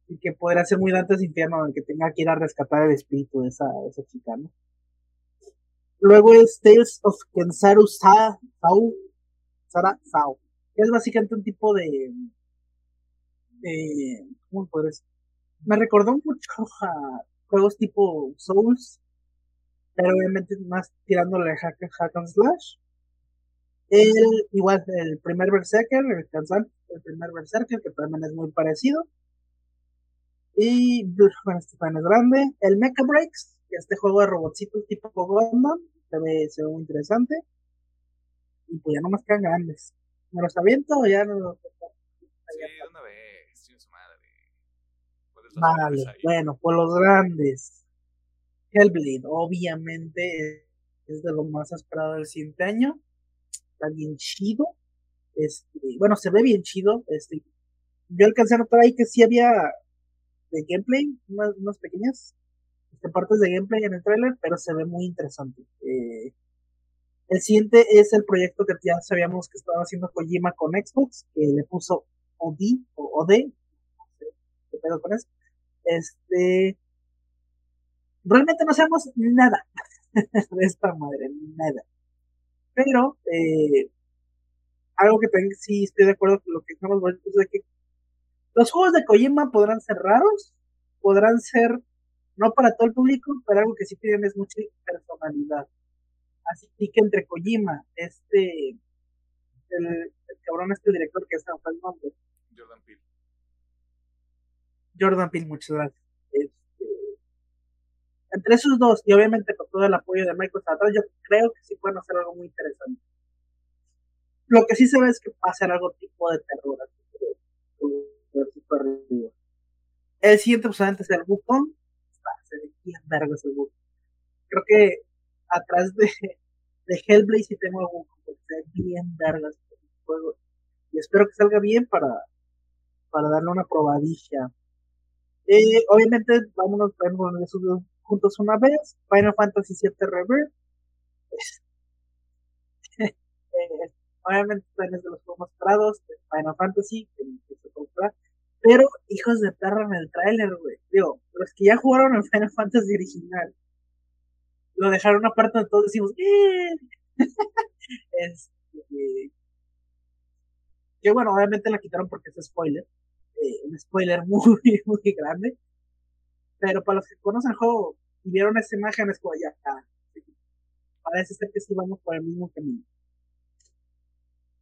Así que podría ser muy Dantes Infierno, el que tenga que ir a rescatar el espíritu de esa, de esa chica, ¿no? Luego es Tales of Kensaru Sa, Sao, Sara Sao, es básicamente un tipo de, ¿cómo podría decir? Me recordó mucho a juegos tipo Souls, pero obviamente más tirándole a hack, hack and slash. El, igual, el primer Berserker, el, cansante, el primer Berserker, que también es muy parecido. Y bueno, este fan es grande. El Mecha Breaks, este juego de robotcitos tipo Gundam, se ve, se ve muy interesante. Y pues ya no más quedan grandes. ¿Me los aviento o ya no los Sí, de una vez, sí, su madre. ¿Cuáles los Vale, bueno, pues los grandes. Hellblade, obviamente, es de lo más esperado del siguiente año. Está bien chido. Este, bueno, se ve bien chido. Este, yo alcancé a notar ahí que sí había de gameplay, unas, unas pequeñas este, partes de gameplay en el trailer, pero se ve muy interesante. Eh, el siguiente es el proyecto que ya sabíamos que estaba haciendo Kojima con Xbox, que le puso OD o OD. ¿Qué pedo? Este. Realmente no sabemos nada de esta madre, nada. Pero, eh, algo que sí estoy de acuerdo con lo que estamos es de que los juegos de Kojima podrán ser raros, podrán ser no para todo el público, pero algo que sí tienen es mucha personalidad. Así que entre Kojima, este, el, el cabrón, este director que fue el nombre, Jordan Peele. Jordan Peele, muchas gracias. Este, entre esos dos, y obviamente con todo el apoyo de Microsoft atrás, yo creo que sí pueden hacer algo muy interesante. Lo que sí se ve es que va a ser algo tipo de terror. así que, super arriba. El siguiente, pues, es el Wukong. Se ve bien verga ese. Creo que atrás de, de Hellblade sí tengo el Wukong, porque se bien verga juego. Y espero que salga bien para, para darle una probadilla. Eh, obviamente, vámonos dos juntos una vez. Final Fantasy VII Rebirth. eh, obviamente, también es de los juegos más Final Fantasy. Que, que se esperar. Pero, hijos de perra en el tráiler, güey. Digo, los que ya jugaron el Final Fantasy original. Lo dejaron aparte todos decimos, ¡eh! este, que bueno, obviamente la quitaron porque es spoiler. Eh, un spoiler muy, muy grande. Pero para los que conocen el juego y vieron esa imagen, es como ya. Parece ser que sí vamos por el mismo camino.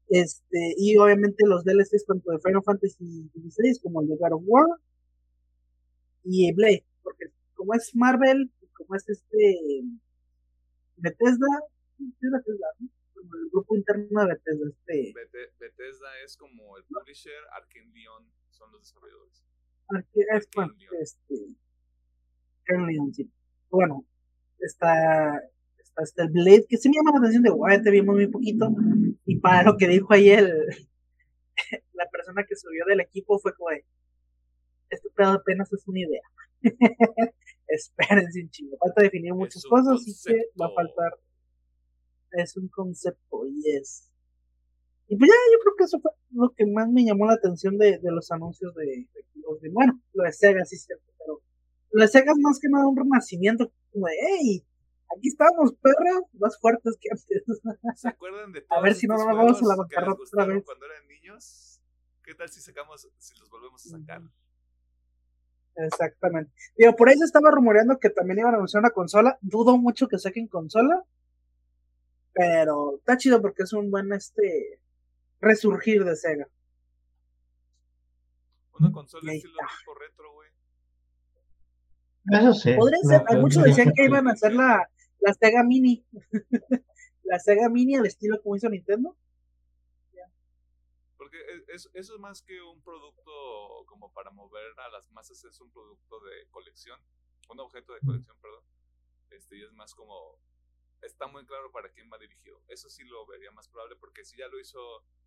Este, y obviamente los DLCs tanto de Final Fantasy XVI como el de God of War y Blade, porque como es Marvel, como es este Bethesda, sí, es Bethesda, ¿no? Como el grupo interno de Bethesda, este Bete- Bethesda es como el publisher, Arkane Leon son los desarrolladores. Arque- es, bueno, este Leon, sí. Bueno, está, este el Blade, que sí me llama la atención de guay, te vimos muy poquito. Y para lo que dijo ahí el la persona que subió del equipo fue como este pedo apenas es una idea. Espérense un chingo. Falta definir muchas cosas, así que va a faltar. Es un concepto, y es. Y pues ya, yo creo que eso fue lo que más me llamó la atención de, de los anuncios de, de bueno, lo de Sega, sí es cierto, pero lo de Sega es más que nada un renacimiento, como de, hey, aquí estamos, perra, más fuertes que antes. ¿Se acuerdan de A todos ver si no nos vamos a la bancarrota otra vez. cuando eran niños? ¿Qué tal si sacamos, si los volvemos a sacar? Exactamente. Digo, por ahí se estaba rumoreando que también iban a anunciar una consola. Dudo mucho que saquen consola. Pero está chido porque es un buen este resurgir de Sega. Una consola estilo tipo retro, güey. Eso sí. Podría ser, muchos decían que iban a hacer la, la Sega Mini. la Sega Mini al estilo como hizo Nintendo. Porque e- es- eso es más que un producto como para mover a las masas, es un producto de colección, un objeto de colección, perdón. Este, y es más como, está muy claro para quién va dirigido. Eso sí lo vería más probable, porque si ya lo hizo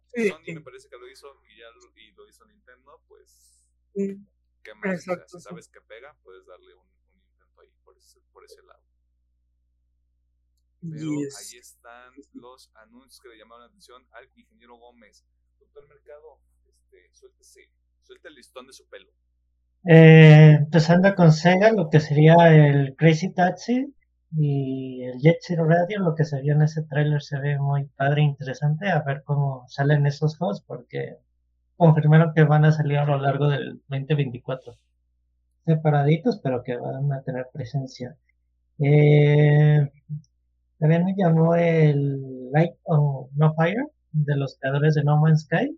Sí, Sony, sí. me parece que lo hizo, y ya lo, y lo hizo Nintendo, pues, Mm, ¿qué más? Exacto, si sí. sabes que pega, puedes darle un, un intento ahí, por ese, por ese lado. Pero yes. ahí están los anuncios que le llamaron la atención al ingeniero Gómez. Doctor Mercado, este, suéltese, suelta el listón de su pelo. Eh, empezando con Sega, lo que sería el Crazy Taxi y el Jet Zero Radio, lo que se vio en ese tráiler se ve muy padre e interesante, a ver cómo salen esos juegos, porque confirmaron que van a salir a lo largo del 2024. Separaditos, pero que van a tener presencia. Eh, también me llamó el Light o No Fire de los creadores de No Man's Sky,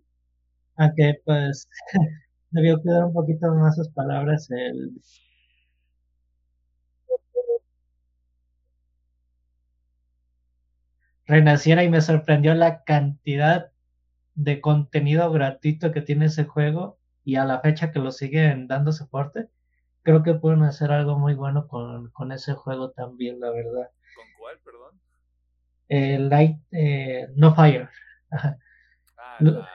aunque pues debió cuidar un poquito más sus palabras el renaciera y me sorprendió la cantidad de contenido gratuito que tiene ese juego y a la fecha que lo siguen dando soporte, creo que pueden hacer algo muy bueno con, con ese juego también, la verdad. ¿Con cuál, perdón? El Light, eh, No Fire. Ah, la...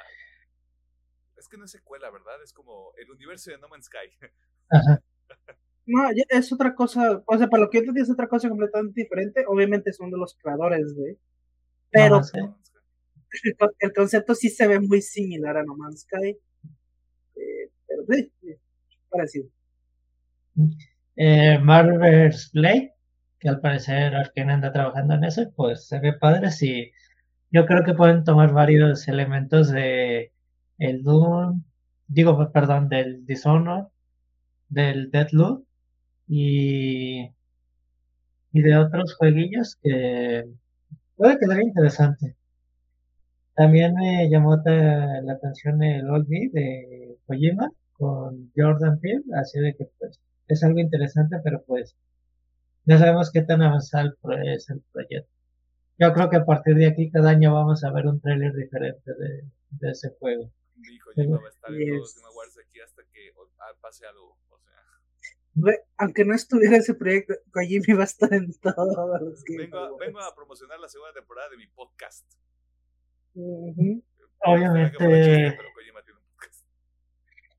Es que no es secuela, ¿verdad? Es como el universo de No Man's Sky. Ajá. No, es otra cosa, o sea, para lo que yo entendí es otra cosa completamente diferente. Obviamente son de los creadores de, pero el concepto sí se ve muy similar a No Man's Sky. Eh, pero sí, parecido. Eh, Marvel's Blade, que al parecer Arkane anda trabajando en eso, pues se ve padre. Sí, yo creo que pueden tomar varios elementos de el Doom, digo, perdón, del Dishonor, del Deadloop y, y de otros jueguillos que puede quedar interesante. También me llamó la atención el Old Me de Kojima con Jordan Peele, así de que pues es algo interesante, pero pues ya sabemos qué tan avanzado es el proyecto. Yo creo que a partir de aquí cada año vamos a ver un tráiler diferente de, de, ese juego. Mi Kojima va a estar en todos los aquí hasta que pase algo, o sea aunque no estuviera ese proyecto, Kojima iba a estar en todos los vengo, vengo a promocionar la segunda temporada de mi podcast. Obviamente,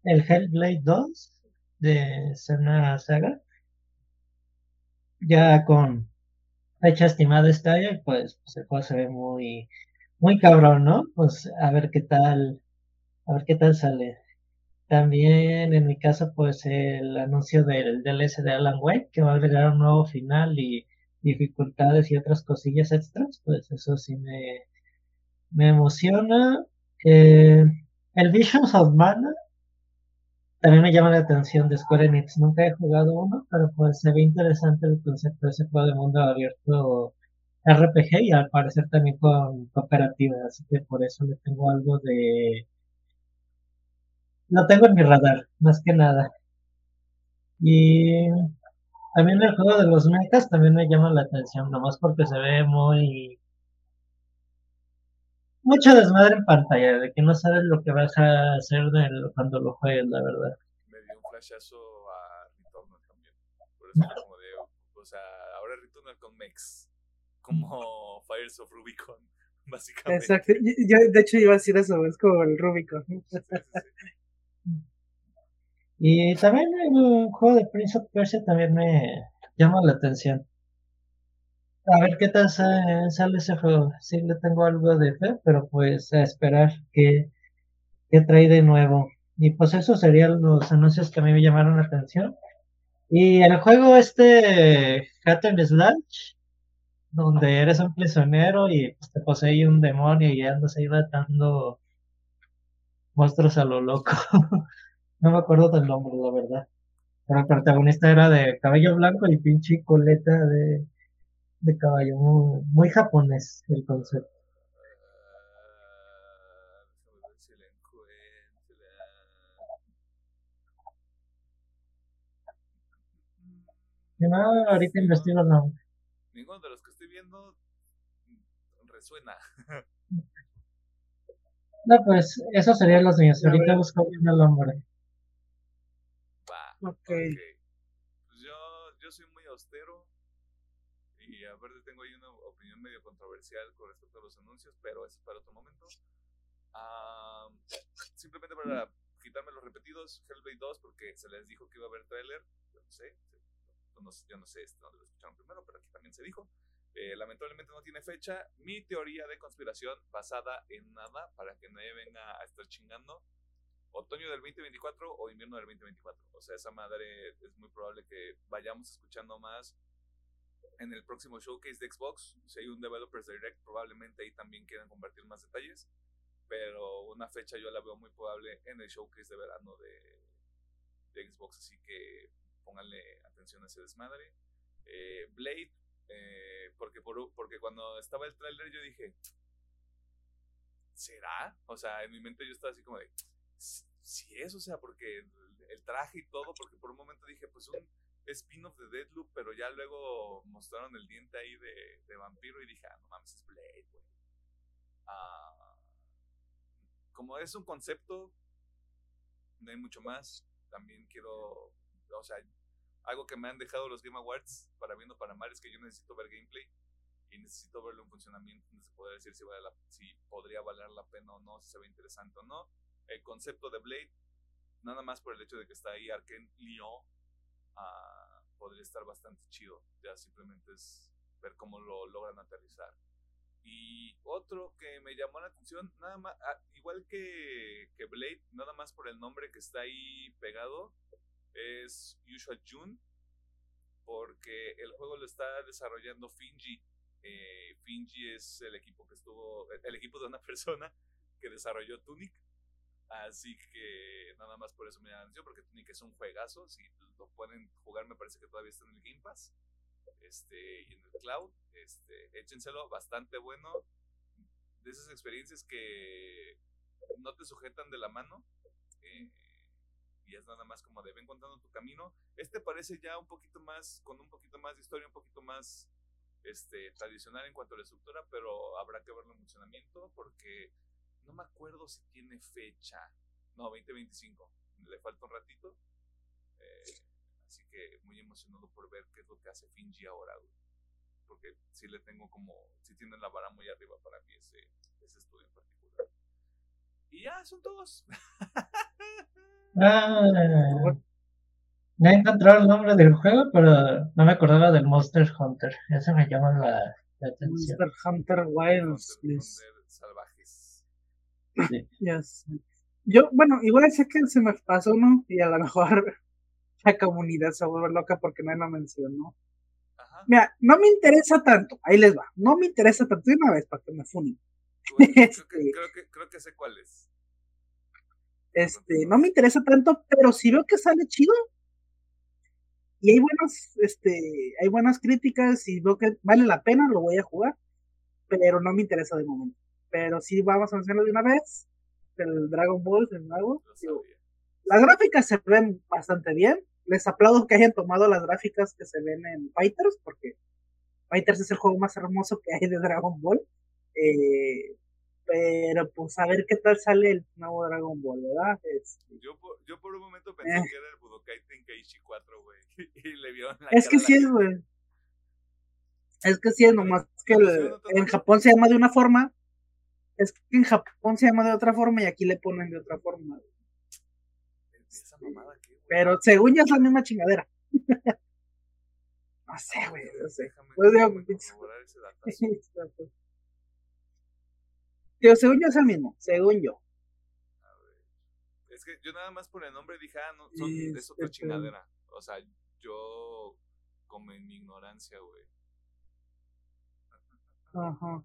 el Hellblade 2 de Sena Saga, ya con fecha estimada está y pues, pues, el juego se ve muy, muy cabrón, ¿no? Pues a ver qué tal, a ver qué tal sale. También en mi caso, pues el anuncio del DLC de Alan Wake, que va a agregar un nuevo final y dificultades y otras cosillas extras, pues eso sí me, me emociona. Eh, el Visions of Mana también me llama la atención de Square Enix. Nunca he jugado uno, pero pues se ve interesante el concepto de ese juego de mundo abierto RPG y al parecer también con cooperativa, así que por eso le tengo algo de lo tengo en mi radar, más que nada. Y también el juego de los mechas también me llama la atención, nomás porque se ve muy... Mucho desmadre en pantalla, de que no sabes lo que vas a hacer cuando lo juegues, la verdad. Me dio un flashazo a Returnal también. Por eso como de, o sea, ahora Returnal con Mex, como Fires of Rubicon, básicamente. Exacto, yo de hecho iba a decir eso, es como el Rubicon. Sí, sí, sí. Y también el juego de Prince of Persia también me llama la atención. A ver qué tal sale ese juego. Sí le tengo algo de fe, pero pues a esperar que, que trae de nuevo. Y pues eso serían los anuncios que a mí me llamaron la atención. Y el juego este Hat Slash, donde eres un prisionero y pues, te posee un demonio y andas ahí matando monstruos a lo loco. no me acuerdo del nombre, la verdad. Pero el protagonista era de cabello blanco y pinche coleta de, de caballo. Muy, muy japonés el concepto. No, ahorita investigo el nombre. Ninguno de los que estoy viendo resuena. No, pues eso serían los niños. Ahorita busco bien el nombre. Va. Ok yo, yo soy muy austero. Y a ver, tengo ahí una opinión controversial con respecto a los anuncios, pero eso es para otro momento. simplemente para quitarme los repetidos, Hellblade 2, porque se les dijo que iba a haber trailer. Yo no sé. Yo no, yo no sé dónde lo escucharon primero, pero aquí también se dijo. Eh, lamentablemente no tiene fecha. Mi teoría de conspiración basada en nada, para que nadie venga a estar chingando. otoño del 2024 o invierno del 2024. O sea, esa madre es muy probable que vayamos escuchando más en el próximo showcase de Xbox. Si hay un Developers Direct, probablemente ahí también quieran compartir más detalles. Pero una fecha yo la veo muy probable en el showcase de verano de, de Xbox. Así que pónganle atención a ese desmadre. Eh, Blade, eh, porque, por, porque cuando estaba el trailer yo dije, ¿será? O sea, en mi mente yo estaba así como de, si es, o sea, porque el, traje y todo, porque por un momento dije, pues un spin-off de Deadloop, pero ya luego mostraron el diente ahí de, de vampiro y dije, ah, no mames, es Blade, güey. Ah, como es un concepto, no hay mucho más. También quiero, o sea, algo que me han dejado los Game Awards, para bien o para mal, es que yo necesito ver gameplay y necesito verlo en funcionamiento, donde se puede decir si, vale la, si podría valer la pena o no, si se ve interesante o no. El concepto de Blade, nada más por el hecho de que está ahí Arkane Lyon, uh, podría estar bastante chido. Ya simplemente es ver cómo lo logran aterrizar. Y otro que me llamó la atención, nada más, ah, igual que, que Blade, nada más por el nombre que está ahí pegado, es Usual June, porque el juego lo está desarrollando Finji. Eh, Finji es el equipo que estuvo, el equipo de una persona que desarrolló Tunic. Así que nada más por eso me da atención, porque Tunic es un juegazo. Si lo pueden jugar, me parece que todavía está en el Game Pass este, y en el cloud. Este, échenselo, bastante bueno. De esas experiencias que no te sujetan de la mano. Eh, y es nada más como de ven contando tu camino. Este parece ya un poquito más, con un poquito más de historia, un poquito más este, tradicional en cuanto a la estructura, pero habrá que verlo en funcionamiento porque no me acuerdo si tiene fecha. No, 2025. Le falta un ratito. Eh, así que muy emocionado por ver qué es lo que hace Finji ahora, Porque sí le tengo como, sí tiene la vara muy arriba para mí ese, ese estudio en particular. Y ya, son todos. Ah, ya encontré el nombre del juego, pero no me acordaba del Monster Hunter. Eso me llama la, la atención. Monster Hunter Wilds. salvajes. Sí. Yes. Yo, bueno, igual sé que se me pasó uno y a lo mejor la comunidad se vuelve loca porque no lo mencionó. Ajá. Mira, no me interesa tanto, ahí les va, no me interesa tanto de una vez para que me funen. Creo que, Este. creo, que, creo que sé cuál es. Este, no me interesa tanto, pero si veo que sale chido y hay buenas, este, hay buenas críticas y veo que vale la pena, lo voy a jugar, pero no me interesa de momento. Pero sí vamos a hacerlo de una vez, el Dragon Ball, el nuevo. Las gráficas se ven bastante bien. Les aplaudo que hayan tomado las gráficas que se ven en Fighters, porque Fighters es el juego más hermoso que hay de Dragon Ball. Eh, pero pues a ver qué tal sale el nuevo Dragon Ball, ¿verdad? Este, Yo, por- yo por un momento pensé Eh. que era el Budokai Tenkaichi 4, güey. Y le vieron la es que sí es, güey. Es que sí es nomás que el- en Japón se llama de una forma. Es que en Japón se llama de otra forma y aquí le ponen de otra forma. ¿Esa mamada güey? Pero según yo es la misma chingadera. no sé, güey, no sé. Déjame, Pues, déjame ese. Yo, según yo es el mismo, según yo. A ver. Es que yo nada más por el nombre dije, ah, no, son, Sí, es otra este- chingadera. O sea, yo como en mi ignorancia, güey. Ajá.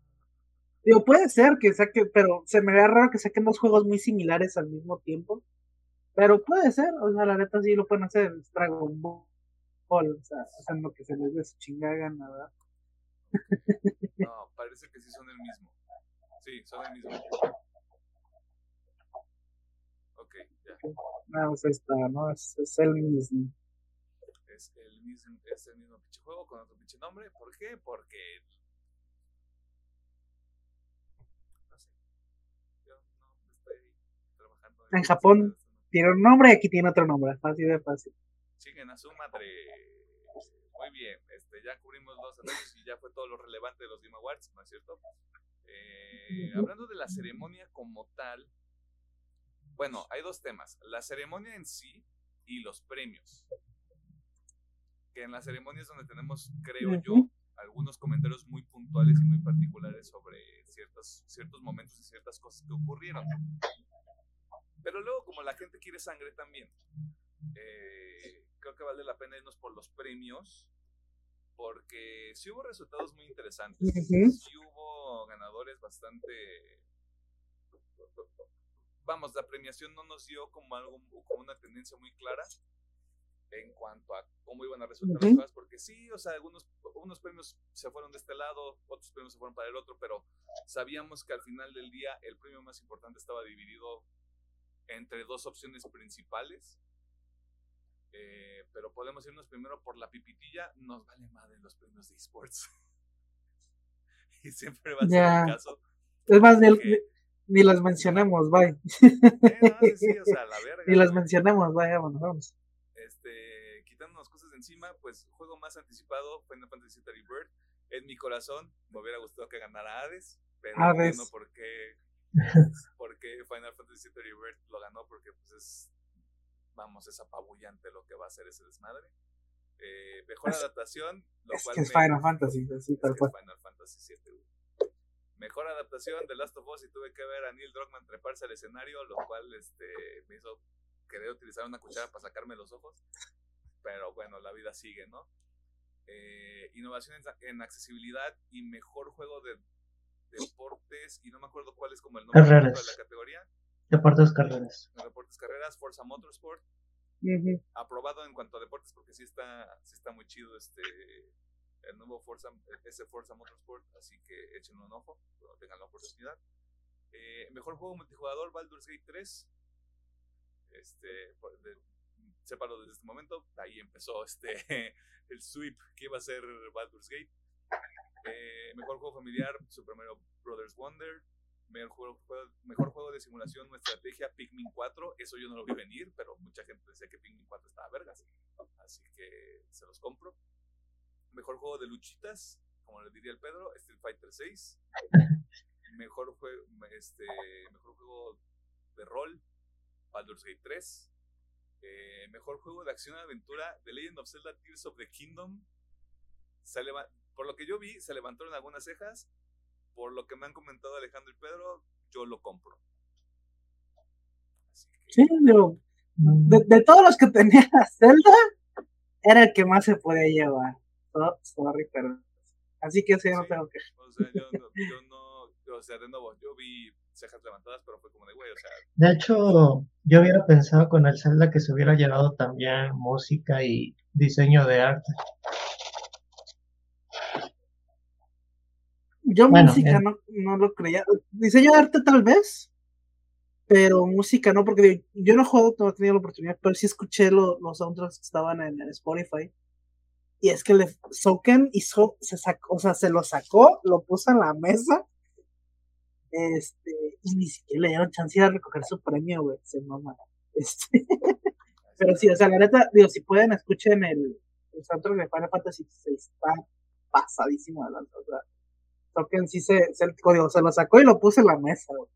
Digo, puede ser que saque, pero se me da raro que saquen dos juegos muy similares al mismo tiempo. Pero puede ser, o sea, la neta sí lo pueden hacer, Dragon Ball, o sea, hacen lo que se les dé su chingada gana, ¿verdad? No, parece que sí son el mismo. Sí, son el mismo. Ok, ya. No, pues está, ¿no? Es, es el mismo. Es el mismo, es el mismo pinche juego con otro pinche nombre. ¿Por qué? Porque. No sé. Yo no estoy trabajando En Japón. Tiene un nombre y aquí tiene otro nombre, así de fácil. Chinguen a su madre. Muy bien, este, ya cubrimos los anuncios y ya fue todo lo relevante de los Game Awards, ¿no es cierto? Eh, hablando de la ceremonia como tal, bueno, hay dos temas, la ceremonia en sí y los premios. Que en la ceremonia es donde tenemos, creo yo, algunos comentarios muy puntuales y muy particulares sobre ciertos, ciertos momentos y ciertas cosas que ocurrieron. Pero luego, como la gente quiere sangre también, eh, creo que vale la pena irnos por los premios, porque sí hubo resultados muy interesantes. Sí hubo ganadores bastante... Vamos, la premiación no nos dio como algo, como una tendencia muy clara en cuanto a cómo iban a resultar las cosas, porque sí, o sea, algunos unos premios se fueron de este lado, otros premios se fueron para el otro, pero sabíamos que al final del día el premio más importante estaba dividido entre dos opciones principales. Eh, pero podemos irnos primero por la pipitilla, nos vale madre los premios de esports. y siempre va a ser el caso. Es más, ni, ni las mencionemos, bye. eh, no, sí, sí, o sea, la verga. Ni las güey. mencionemos, vaya, vámonos, vamos. este, quitándonos cosas de encima, pues juego más anticipado, Final Fantasy VII Rebirth. En mi corazón me hubiera gustado que ganara Hades, pero Hades. entiendo por qué, por qué Final Fantasy VII Rebirth lo ganó, porque pues es, vamos, es apabullante lo que va a hacer ese desmadre. Eh, mejor Es- adaptación, lo Es cual que es me- Final Fantasy, tal cual. Final Fantasy VII. Mejor adaptación de Last of Us y tuve que ver a Neil Druckmann treparse al escenario, lo cual este, me hizo querer utilizar una cuchara para sacarme los ojos. Pero bueno, la vida sigue, ¿no? Eh, innovación en, en accesibilidad y mejor juego de deportes, y no me acuerdo cuál es como el nombre Carreras. de la categoría. Deportes carreras. Deportes carreras, Forza Motorsport, aprobado en cuanto a deportes porque sí está, sí está muy chido este el nuevo Forza, ese Forza Motorsport, así que echen un ojo cuando tengan la oportunidad. Eh, mejor juego multijugador, Baldur's Gate 3. Este, de- sépalo desde este momento, ahí empezó este el sweep que iba a ser Baldur's Gate. Eh, mejor juego familiar, Super Mario Brothers Wonder. Mejor juego, juego- mejor juego de simulación o estrategia, Pikmin 4. Eso yo no lo vi venir, pero mucha gente decía que Pikmin 4 estaba vergas. Así que se los compro. Mejor juego de luchitas, como le diría el Pedro, Street Fighter 6. Mejor, jue- este, mejor juego de rol, Baldur's Gate 3. Eh, mejor juego de acción y aventura, The Legend of Zelda Tears of the Kingdom. Se leva- por lo que yo vi, se levantaron algunas cejas. Por lo que me han comentado Alejandro y Pedro, yo lo compro. Así que, Sí, de, de todos los que tenía Zelda, era el que más se podía llevar. So- sorry, pero. Así que sí, no Sí. tengo que. o sea, yo no, yo no, o sea, de nuevo, yo vi cejas levantadas, pero fue como de, güey, o sea, De hecho, yo hubiera pensado con el Zelda que se hubiera llevado también música y diseño de arte. Yo Bueno, música eh. no, no lo creía. Diseño de arte tal vez, pero música no, porque yo no jugado, no he tenido la oportunidad, pero sí escuché lo- los soundtracks que estaban en, en Spotify. Y es que le Soken hizo, se sacó, o sea, se lo sacó, lo puso en la mesa. Este, y ni siquiera le dieron chance de recoger su premio, güey. Se mama. Este, pero sí, o sea, la neta, digo, si pueden, escuchen el, el soundtrack de Final Fantasy VI, está pasadísimo de lanza, o sea, Token sí se, se, digo, se lo sacó y lo puso en la mesa, güey.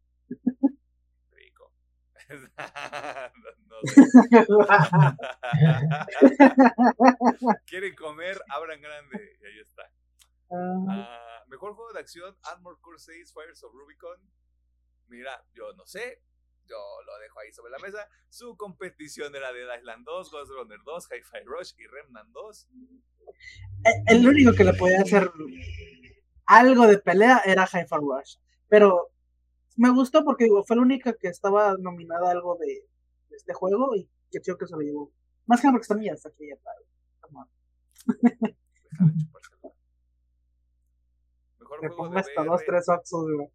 rico. no, sé. Quieren comer, abran grande. Y ahí está. Ah, mejor juego de acción, Armored Core 6, Fires of Rubicon. Mira, yo no sé. Yo lo dejo ahí sobre la mesa. Su competición era Dead Island 2, Ghost Runner 2, Hi-Fi Rush y Remnant 2. eh, el único que le podía hacer algo de pelea era Hi-Fi Rush. Pero me gustó porque digo, fue la única que estaba nominada a algo de, de este juego y que creo que se lo llevó. Más que nada porque está ya está aquí ya. Mejor Me juego pongo de hasta dos, tres oxos, güey.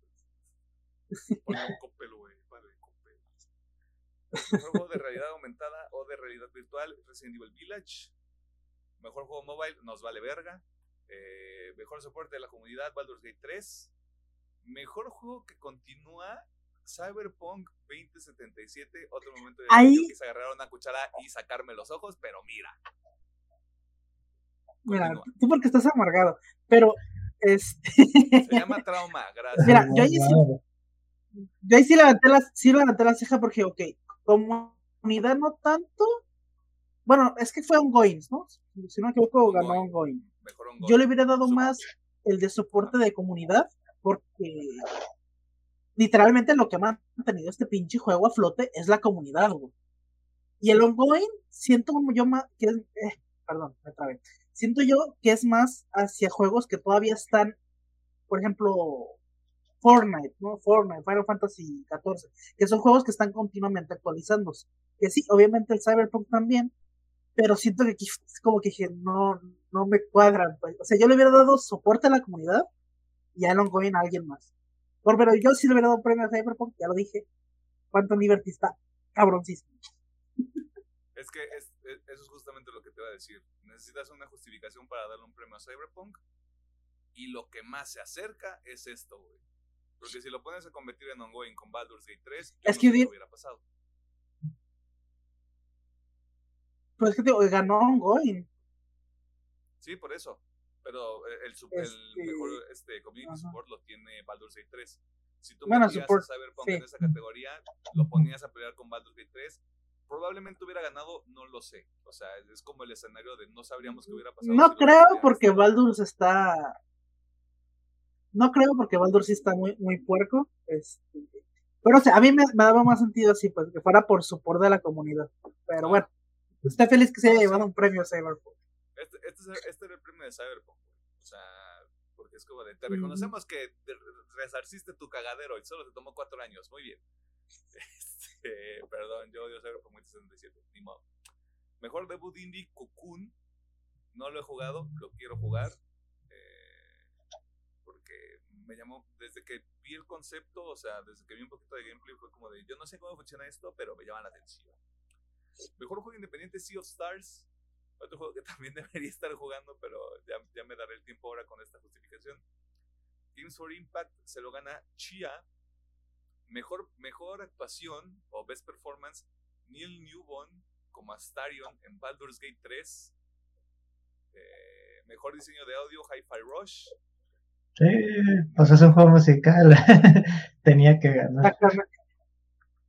Ponle un copel, güey. Vale, copel. Mejor juego de realidad aumentada o de realidad virtual, Resident Evil Village. Mejor juego mobile, nos vale verga. Eh, mejor soporte de la comunidad, Baldur's Gate 3. Mejor juego que continúa, Cyberpunk 2077. Otro momento de Ahí- yo quise agarrar una cuchara y sacarme los ojos, pero mira. Mira, Continúa. tú porque estás amargado. Pero, este. Se llama trauma, gracias. Mira, yo ahí sí, yo ahí sí levanté la, sí levanté la ceja porque, ok, comunidad no tanto. Bueno, es que fue ongoing, ¿no? Si no me equivoco, ganó Ongoing. ongoing. Yo le hubiera dado más el de soporte de comunidad porque literalmente lo que ha mantenido este pinche juego a flote es la comunidad, güey. Y el ongoing, siento como yo más, que es, eh, perdón, me trabé. Siento yo que es más hacia juegos que todavía están, por ejemplo, Fortnite, ¿no? Fortnite, Final Fantasy XIV, que son juegos que están continuamente actualizándose. Que sí, obviamente el Cyberpunk también, pero siento que aquí es como que dije, no, no me cuadran. Pues. O sea, yo le hubiera dado soporte a la comunidad y a el ongoing a alguien más. Por, pero yo sí le hubiera dado un premio a Cyberpunk, ya lo dije. Quantum Liberty está cabroncísimo. Es que es, es- eso es justamente lo que te iba a decir. Necesitas una justificación para darle un premio a Cyberpunk. Y lo que más se acerca es esto, güey. Porque si lo pones a competir en ongoing con Baldur's Gate 3, yo Es no que hubiera pasado. Pero es que te digo, ganó ongoing. Sí, por eso. Pero eh, el, el Este, mejor este, community ajá. support lo tiene Baldur's Gate 3. Si tú Bueno, metías support, a Cyberpunk sí. en esa categoría, lo ponías a pelear con Baldur's Gate 3, probablemente hubiera ganado, no lo sé. O sea, es, como el escenario de no sabríamos qué hubiera pasado. No si creo porque Baldur's está. No creo porque Baldur sí está muy, muy puerco. Este... Pero o sea, a mí me, me daba más sentido así, pues que fuera por support de la comunidad. Pero bueno, estoy feliz que se haya llevado un premio a Cyberpunk. Este, este, es- este era el premio de Cyberpunk. güey. O sea, porque es como de, te Ujú. reconocemos que te resarciste tu cagadero y solo te tomó cuatro años. Muy bien. Este, perdón, yo odio Cyberpunk 2077. Ni modo. Mejor debut indie, Cocoon. No lo he jugado, lo quiero jugar. eh, porque me llamó, desde que vi el concepto, o sea, desde que vi un poquito de gameplay, fue como de, yo no sé cómo funciona esto, pero me llama la atención. Mejor juego independiente, Sea of Stars. Otro juego que también debería estar jugando, pero ya, ya me daré el tiempo ahora con esta justificación. Games for Impact se lo gana Chia. Mejor, mejor actuación o best performance, Neil Newbon como Astarion en Baldur's Gate 3. Eh, mejor diseño de audio, Hi-Fi Rush. Sí, pues es un juego musical. Tenía que ganar. Exactamente.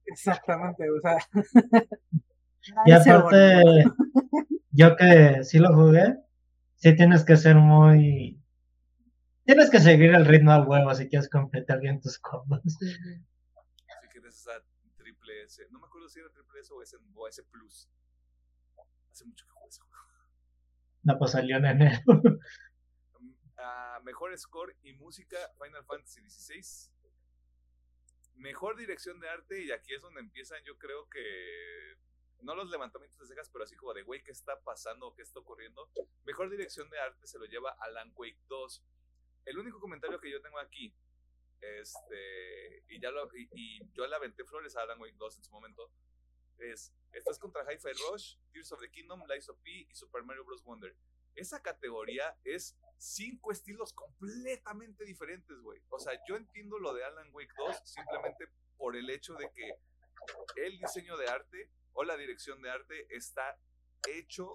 Exactamente, o sea. Y aparte, yo que sí lo jugué, sí tienes que ser muy... Tienes que seguir el ritmo al huevo si quieres completar bien tus combos. Si quieres esa triple S. No me acuerdo si era triple S o S, o S Plus. Hace mucho que jugué ese juego. No, pues salió en enero. Ah, mejor score y música, Final Fantasy XVI. Mejor dirección de arte, y aquí es donde empiezan, yo creo que. No los levantamientos de cejas, pero así como de, güey, ¿qué está pasando? ¿Qué está ocurriendo? Mejor dirección de arte se lo lleva Alan Wake 2. El único comentario que yo tengo aquí, este, y ya lo, y, yo le aventé flores a Alan Wake 2 en su momento, es, estás contra Hi-Fi Rush, Tears of the Kingdom, Lies of P y Super Mario Bros. Wonder esa categoría es cinco estilos completamente diferentes, güey. O sea, yo entiendo lo de Alan Wake 2 simplemente por el hecho de que el diseño de arte o la dirección de arte está hecho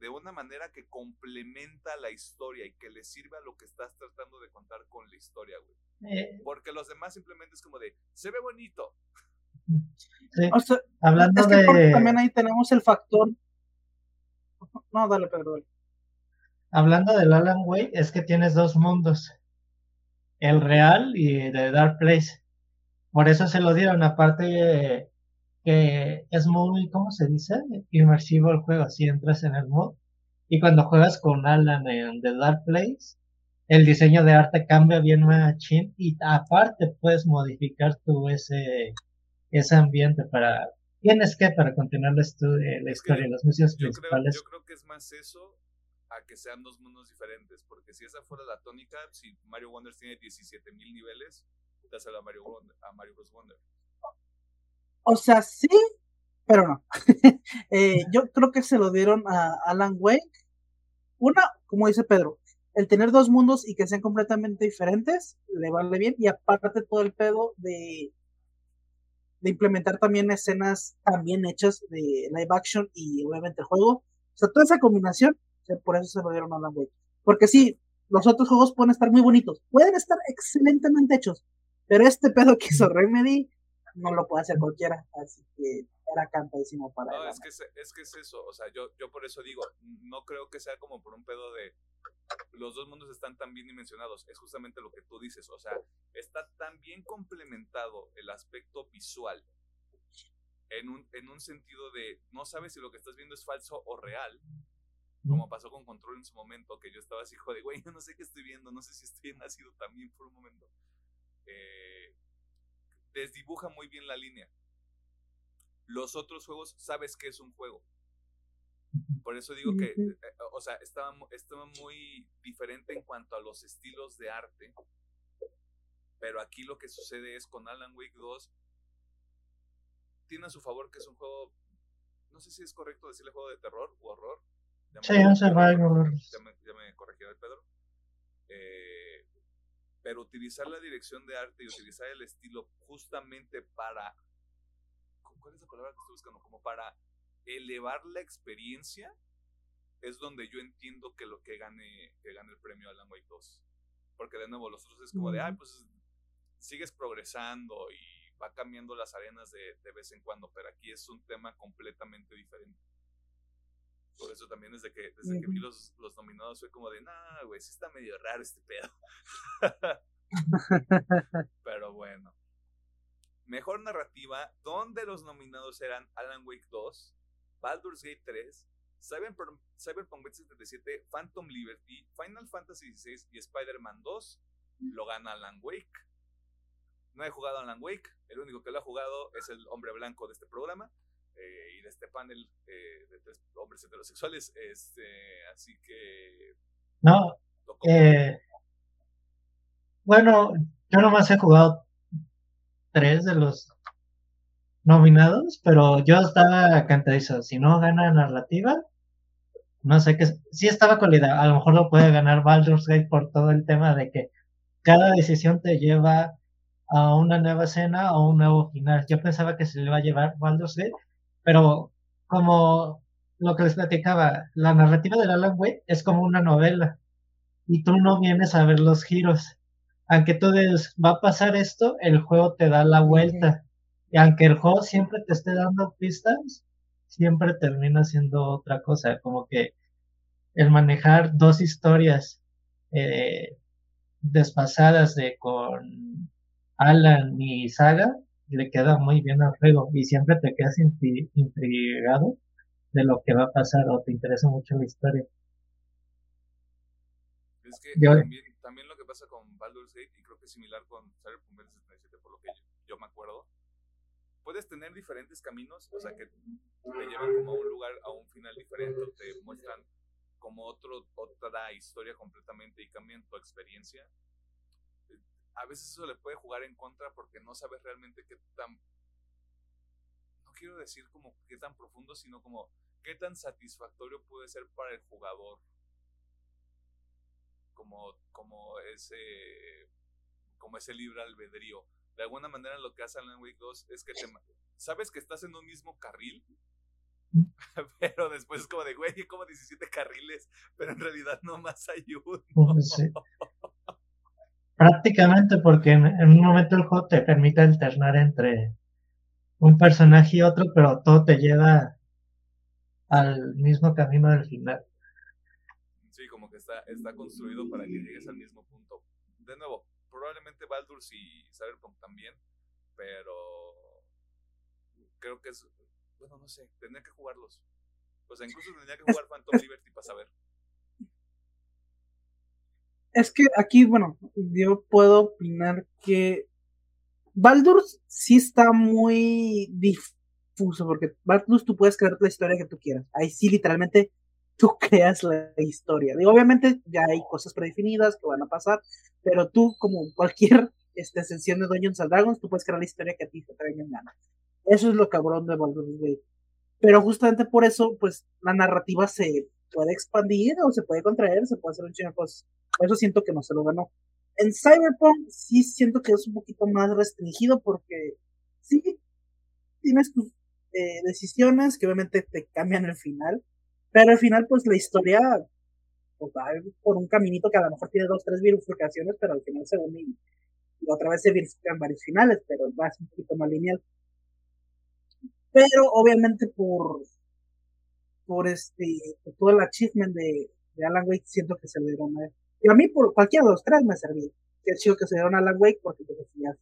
de una manera que complementa la historia y que le sirve a lo que estás tratando de contar con la historia, güey. Eh, Porque los demás simplemente es como de, se ve bonito. sí. O sea, Hablando es que de... también ahí tenemos el factor. No, dale, Pedro. dale. Hablando del Alan Wake, es que tienes dos mundos. El real y de Dark Place. Por eso se lo dieron, aparte eh, que es muy, ¿cómo se dice? Inmersivo el juego, así entras en el mod. Y cuando juegas con Alan en The Dark Place, el diseño de arte cambia bien machín y aparte puedes modificar tu ese, ese ambiente para... Tienes que para continuar la, eh, la historia, las misiones Yo creo, principales. yo creo que es más eso a que sean dos mundos diferentes. Porque si esa fuera la tónica, si Mario Wonder tiene 17.000 niveles, dáselo a Mario, Wonder, a Mario Bros. Wonder. O sea, sí, pero no. Eh, yo creo que se lo dieron a Alan Wake. Una, como dice Pedro, el tener dos mundos y que sean completamente diferentes, le vale bien. Y aparte todo el pedo de, de implementar también escenas también hechas de live action y obviamente el juego. O sea, toda esa combinación, sea, por eso se lo dieron a Alan Wake. Porque sí, los otros juegos pueden estar muy bonitos, pueden estar excelentemente hechos, pero este pedo que hizo Remedy no lo puede hacer cualquiera. Así que era cantadísimo para No, él. es que es, es que es eso, o sea, yo, yo por eso digo, no creo que sea como por un pedo de los dos mundos están tan bien dimensionados, es justamente lo que tú dices, o sea, está tan bien complementado el aspecto visual en un, en un sentido de no sabes si lo que estás viendo es falso o real, como pasó con Control en su momento, que yo estaba así, joder, güey, yo no sé qué estoy viendo, no sé si estoy en ácido también por un momento. Eh, desdibuja muy bien la línea. Los otros juegos sabes que es un juego. Por eso digo que, eh, o sea, estaba, mu- estaba muy diferente en cuanto a los estilos de arte. Pero aquí lo que sucede es con Alan Wake 2, tiene a su favor que es un juego, no sé si es correcto decirle juego de terror u horror. Ya me- Sí, ya me, ya me corrigió el Pedro. Eh, pero utilizar la dirección de arte y utilizar el estilo justamente para. ¿Cuál es la palabra que estoy buscando? Como para elevar la experiencia es donde yo entiendo que lo que gane, que gane el premio Alan Wake 2. Porque de nuevo, los otros es como de, ay, pues sigues progresando y va cambiando las arenas de, de vez en cuando, pero aquí es un tema completamente diferente. Por eso también desde que, desde que vi los, los nominados fue como de, nah, güey, sí está medio raro este pedo. Pero bueno. Mejor narrativa, donde los nominados eran Alan Wake 2, Baldur's Gate 3, Cyberpunk, Cyberpunk 2077, Phantom Liberty, Final Fantasy XVI y Spider-Man 2, lo gana Alan Wake. No he jugado a Alan Wake, el único que lo ha jugado es el hombre blanco de este programa eh, y de este panel eh, de tres hombres heterosexuales. Este, así que No, eh, bueno, yo nomás he jugado tres de los nominados, pero yo estaba cantadizo. Si no gana narrativa, no sé qué. Sí estaba con la idea. A lo mejor lo puede ganar Baldur's Gate por todo el tema de que cada decisión te lleva a una nueva escena o un nuevo final. Yo pensaba que se le iba a llevar Baldur's Gate, pero como lo que les platicaba, la narrativa de Alan Wake es como una novela y tú no vienes a ver los giros. Aunque tú dices, va a pasar esto, el juego te da la vuelta. Y aunque el juego siempre te esté dando pistas, siempre termina siendo otra cosa. Como que el manejar dos historias eh, despasadas de con Alan y Saga le queda muy bien al juego y siempre te quedas intri- intrigado de lo que va a pasar o te interesa mucho la historia. Es que Yo- también, también lo que pasa con Baldur's Gate, y creo que es similar con Cyberpunk 2077, por lo que yo, yo me acuerdo, puedes tener diferentes caminos, o sea, que te llevan como a un lugar, a un final diferente, te muestran como otro, otra historia completamente y cambian tu experiencia. A veces eso le puede jugar en contra porque no sabes realmente qué tan, no quiero decir como qué tan profundo, sino como qué tan satisfactorio puede ser para el jugador como, como ese como ese libre albedrío. De alguna manera lo que hace Alan Wake 2 es que te sabes que estás en un mismo carril, pero después es como de, güey, como 17 carriles, pero en realidad no más hay uno. Pues. Prácticamente porque en, un momento el juego te permite alternar entre un personaje y otro, pero todo te lleva al mismo camino del final. Sí, como que está, está construido para que llegues al mismo punto. De nuevo, probablemente Baldur's y Cyberpunk también, pero creo que es, bueno, no sé, tendría que jugarlos. O sea, incluso tendría que jugar Phantom Liberty para saber. Es que aquí, bueno, yo puedo opinar que Baldur's sí está muy difuso, porque Baldur's tú puedes crear la historia que tú quieras. Ahí sí, literalmente, tú creas la historia. Digo, obviamente ya hay cosas predefinidas que van a pasar, pero tú, como cualquier este, sesión de Dungeons and Dragons, tú puedes crear la historia que a ti te traiga en gana. Eso es lo cabrón de Baldur's Gate. Pero justamente por eso, pues, la narrativa se puede expandir o se puede contraer, se puede hacer un chingo de cosas. Por eso siento que no se lo ganó. En Cyberpunk sí siento que es un poquito más restringido porque sí tienes tus eh, decisiones que obviamente te cambian el final, pero al final pues la historia pues, va por un caminito que a lo mejor tiene dos, tres bifurcaciones, pero al final se une y, otra vez se bifurcan varios finales, pero va un poquito más lineal. Pero obviamente por por este por todo el achievement de, de Alan Wake siento que se le dieron a él. Y a mí por cualquiera de los tres me servía. Qué chido que se dieron a Alan Wake porque pues, ya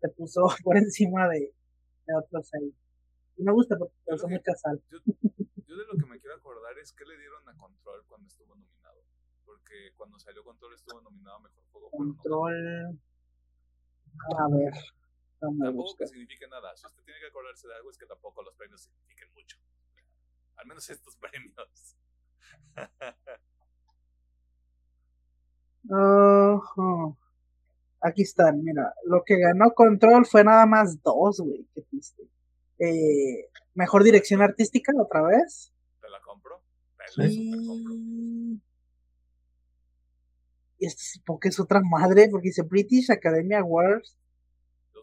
se puso por encima de, de otros ahí. Y me gusta porque Yo son muy casal. Yo, yo de lo que me quiero acordar es que le dieron a Control cuando estuvo nominado. Porque cuando salió Control estuvo nominado a Mejor Juego. no. Control. A ver. No me Tampoco gusta. que signifique nada. Si usted tiene que acordarse de algo es que tampoco los premios signifiquen mucho. Al menos estos premios. Ajá. Aquí están, mira. Lo que ganó Control fue nada más dos, güey. Qué triste. Eh, mejor dirección artística, otra vez. ¿Te la compro? Te la super compro. Y este supongo que es otra madre, porque dice British Academy Awards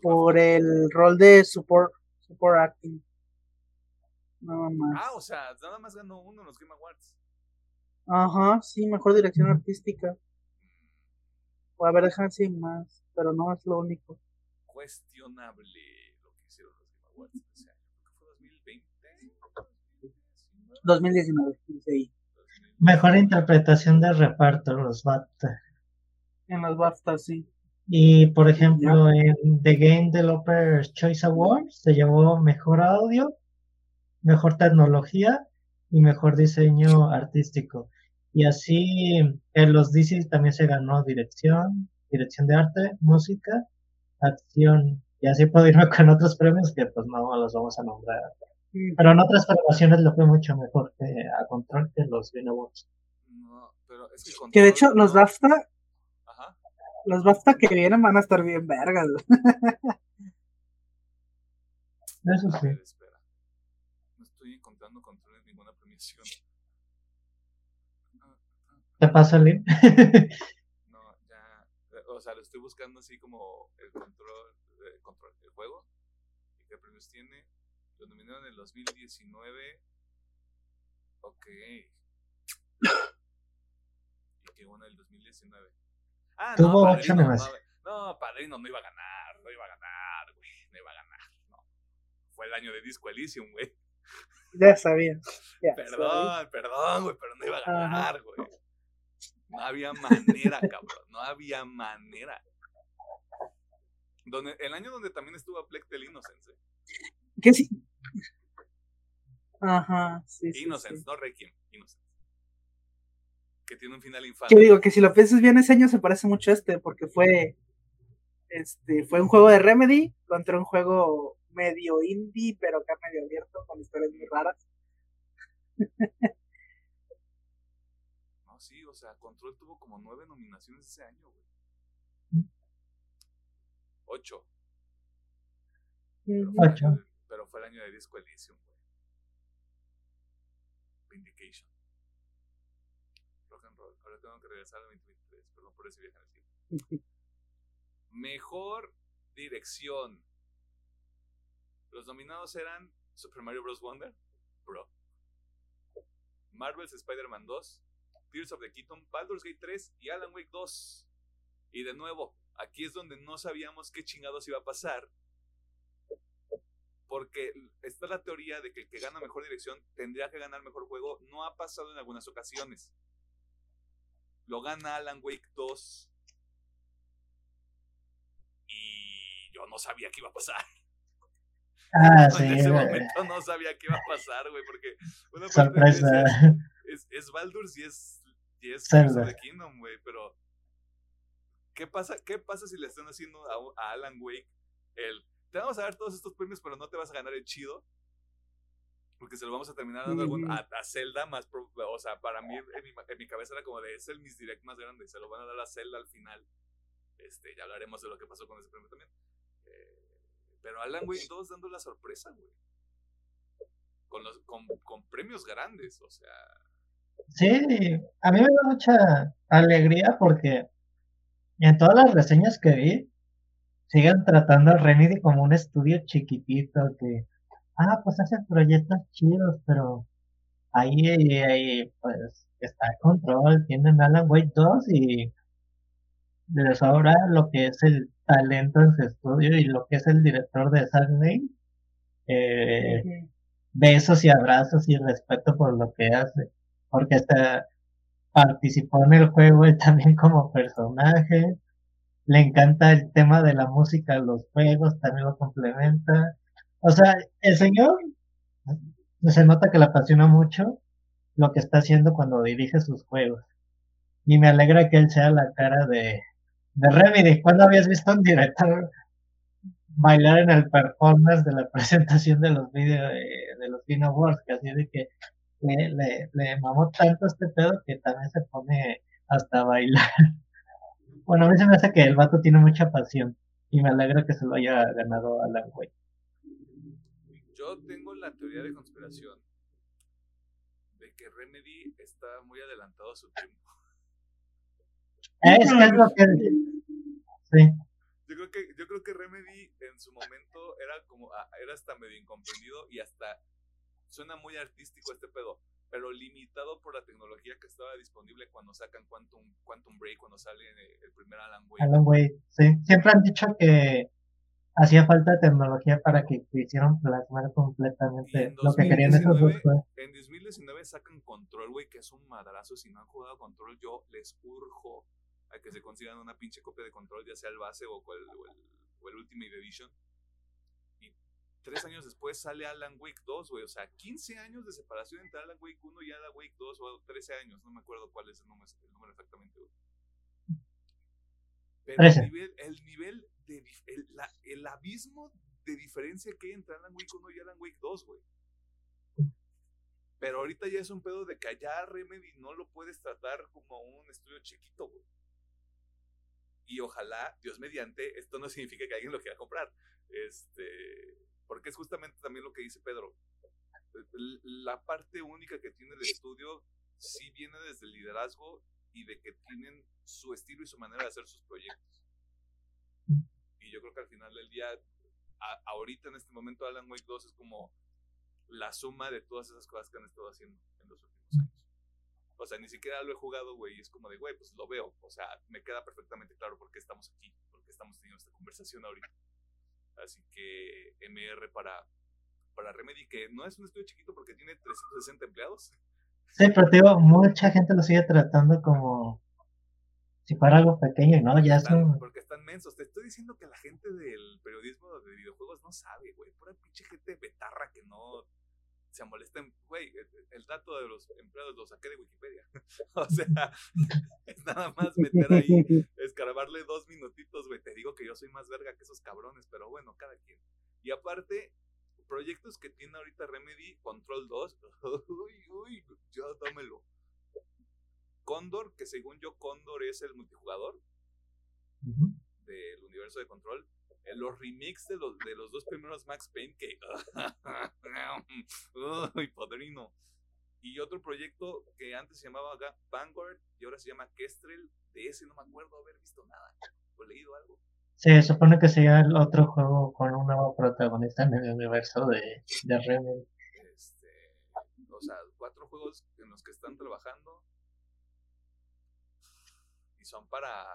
por el rol de support, support acting. Nada más. Ah, o sea, nada más ganó uno en los Game Awards. Ajá, sí, mejor dirección artística. Ver, déjame si hay más, pero no es lo único. Cuestionable lo que hicieron los Game Awards ese año. Fue 2020. 2019, dice ahí. Mejor interpretación de reparto, los BAFTA. En las BAFTA, sí. Y por ejemplo, en The Game Developers Choice Awards se llevó mejor audio, mejor tecnología y mejor diseño artístico. Y así en los DC también se ganó dirección, dirección de arte, música, acción. Y así puedo irme con otros premios que pues no los vamos a nombrar. Pero en otras premiaciones lo fue mucho mejor que a Control que los Game Awards. No, pero es que, Que de Control hecho, los BAFTA, Ajá. los BAFTA que vienen van a estar bien vergas. Eso sí. ver, espera. No estoy encontrando control en ninguna premiación. ¿Te pasa el link? No, ya. O sea, lo estoy buscando así como el control, eh, control del juego. ¿Y qué premios tiene? Lo nominaron en el 2019. Ok. Y que bueno, el 2019. Ah, no, Tuvo ocho Padrino, no, no, Padrino no iba a ganar, no iba a ganar, güey, no iba a ganar, no. Fue el año de Disco Elysium, güey. Ya sabía. Ya sabía. Perdón, perdón, güey, pero no iba a Ajá. ganar, güey. No había manera, cabrón. No había manera. Donde, el año donde también estuvo Tale Innocence. ¿Qué sí? Ajá, sí, Innocence, sí. no Requiem. Innocence. Que tiene un final infame. digo que si lo piensas bien, ese año se parece mucho a este, porque fue este fue un juego de Remedy contra un juego medio indie, pero acá medio abierto, con historias muy raras. O sea, Control tuvo como nueve nominaciones ese año, güey. Ocho. Pero Ujú. fue, el Ocho. año de- pero fue el año de Disco Elysium, güey. Vindication. Rock and roll. Ahora tengo que regresar al 2023, perdón por ese viaje en el tiempo. Mejor dirección. Los nominados eran Super Mario Bros. Wonder, Bro. Marvel's Spider-Man 2, Tears of the Kingdom, Baldur's Gate 3 y Alan Wake 2. Y de nuevo, aquí es donde no sabíamos qué chingados iba a pasar. Porque está la teoría de que el que gana mejor dirección tendría que ganar mejor juego. No ha pasado en algunas ocasiones. Lo gana Alan Wake 2. Y yo no sabía qué iba a pasar. Ah, sí. en ese momento no sabía qué iba a pasar, güey, porque una parte Sorpresa. decía, es, es Baldur's y es, y es Tears of the Kingdom, güey, pero ¿qué pasa, ¿qué pasa si le están haciendo a, a Alan Wake el te vamos a dar todos estos premios, pero no te vas a ganar el chido? Porque se lo vamos a terminar dando Ujú. a, a Zelda más, pro- o sea, para mí en mi, en mi cabeza era como de es el Miss Direct más grande, se lo van a dar a Zelda al final. Este, ya hablaremos de lo que pasó con ese premio también. Eh, pero Alan Wake 2 dando la sorpresa, güey. Con, los, con, con premios grandes, o sea. Sí, a mí me da mucha alegría porque en todas las reseñas que vi siguen tratando a Remedy como un estudio chiquitito que, ah, pues hace proyectos chidos, pero ahí, ahí pues está el control, tienen Alan Wake 2 y les sobra lo que es el talento en su estudio y lo que es el director de Saturday, eh, besos y abrazos y respeto por lo que hace, porque hasta participó en el juego él también como personaje, le encanta el tema de la música los juegos, también lo complementa. O sea, el señor se nota que le apasiona mucho lo que está haciendo cuando dirige sus juegos. Y me alegra que él sea la cara de, de Remedy. ¿Cuándo habías visto un director bailar en el performance de la presentación de los videos de, los Game Awards? Que así de que le, le, le mamó tanto este pedo que también se pone hasta a bailar. Bueno, a mí se me hace que el vato tiene mucha pasión y me alegra que se lo haya ganado Alan Wake. Yo tengo la teoría de conspiración de que Remedy está muy adelantado a su tiempo. Es, es lo que... Sí. Yo creo que, yo creo que Remedy en su momento era como, ah, era hasta medio incomprendido y hasta suena muy artístico este pedo pero limitado por la tecnología que estaba disponible cuando sacan Quantum, Quantum Break, cuando sale el primer Alan Wake. Alan Wake, sí. Siempre han dicho que hacía falta tecnología para que hicieran plasmar completamente lo que querían esos dos En 2019 sacan Control, güey, que es un madrazo. Si no han jugado Control, yo les urjo a que se consigan una pinche copia de Control, ya sea el base o el, o el, o el Ultimate Edition tres años después sale Alan Wake 2, güey. O sea, 15 años de separación entre Alan Wake 1 y Alan Wake 2, o 13 años, no me acuerdo cuál es el número, el número exactamente, güey. Pero el nivel, el nivel de el, la, el, abismo de diferencia que hay entre Alan Wake 1 y Alan Wake 2, güey. Pero ahorita ya es un pedo de que allá Remedy no lo puedes tratar como un estudio chiquito, güey. Y ojalá, Dios mediante, esto no significa que alguien lo quiera comprar. Este, porque es justamente también lo que dice Pedro. La parte única que tiene el estudio sí viene desde el liderazgo y de que tienen su estilo y su manera de hacer sus proyectos. Y yo creo que al final del día, ahorita en este momento Alan Wake 2 es como la suma de todas esas cosas que han estado haciendo en los últimos años. O sea, ni siquiera lo he jugado, güey, es como de, güey, pues lo veo. O sea, me queda perfectamente claro por qué estamos aquí, por qué estamos teniendo esta conversación ahorita. Así que MR para, para Remedy, que no es un estudio chiquito porque tiene 360 empleados. Sí, pero digo, mucha gente lo sigue tratando como si fuera algo pequeño, ¿no? Ya están, Porque están mensos. Te estoy diciendo que la gente del periodismo de videojuegos no sabe, güey. Pura pinche gente betarra que no se molesten, güey, el, dato de los empleados lo saqué de Wikipedia. o sea, es nada más meter ahí, escarbarle dos minutitos, güey. Te digo que yo soy más verga que esos cabrones, pero bueno, cada quien. Y aparte, proyectos que tiene ahorita Remedy, Control 2, uy, uy, ya dámelo. Condor, que según yo, Condor es el multijugador del universo de Control los remix de los, de los dos primeros Max Payne que... ¡Uy, padrino! Y otro proyecto que antes se llamaba Vanguard y ahora se llama Kestrel. De ese no me acuerdo haber visto nada o leído algo. Se supone que sería el otro juego con un nuevo protagonista en el universo de, de Remedy. Este, o sea, cuatro juegos en los que están trabajando y son para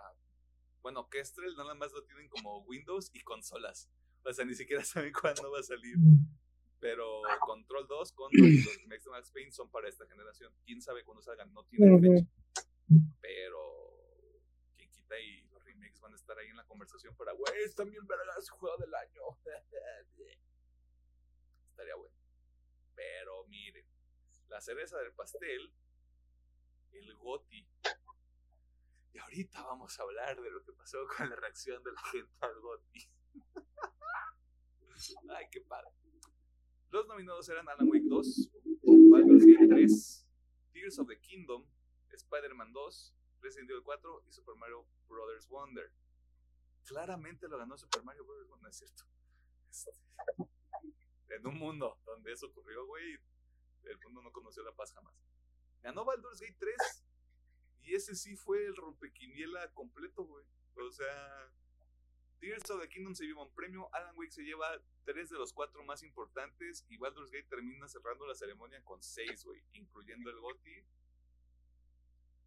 bueno, Kestrel nada más lo tienen como Windows y consolas. O sea, ni siquiera saben cuándo va a salir. Pero Control 2, Control y los Max Max Payne son para esta generación. Quién sabe cuándo salgan, no tienen fecha. Pero quien quita y los remakes van a estar ahí en la conversación para, güey, están bien vergas, juego del año. Estaría bueno. Pero miren, la cereza del pastel, el Goti y ahorita vamos a hablar de lo que pasó con la reacción de la gente al GOTY. Ay, qué padre. Los nominados eran Alan Wake 2, Baldur's Gate 3, Tears of the Kingdom, Spider-Man 2, Resident Evil 4 y Super Mario Bros. Wonder. Claramente lo ganó Super Mario Bros. Wonder, es cierto? Este, en un mundo donde eso ocurrió, güey, el mundo no conoció la paz jamás. Ganó Baldur's Gate 3 y ese sí fue el rompequiniela completo, güey. O sea, Tears of the Kingdom se lleva un premio, Alan Wake se lleva tres de los cuatro más importantes y Baldur's Gate termina cerrando la ceremonia con seis, güey, incluyendo el GOTY.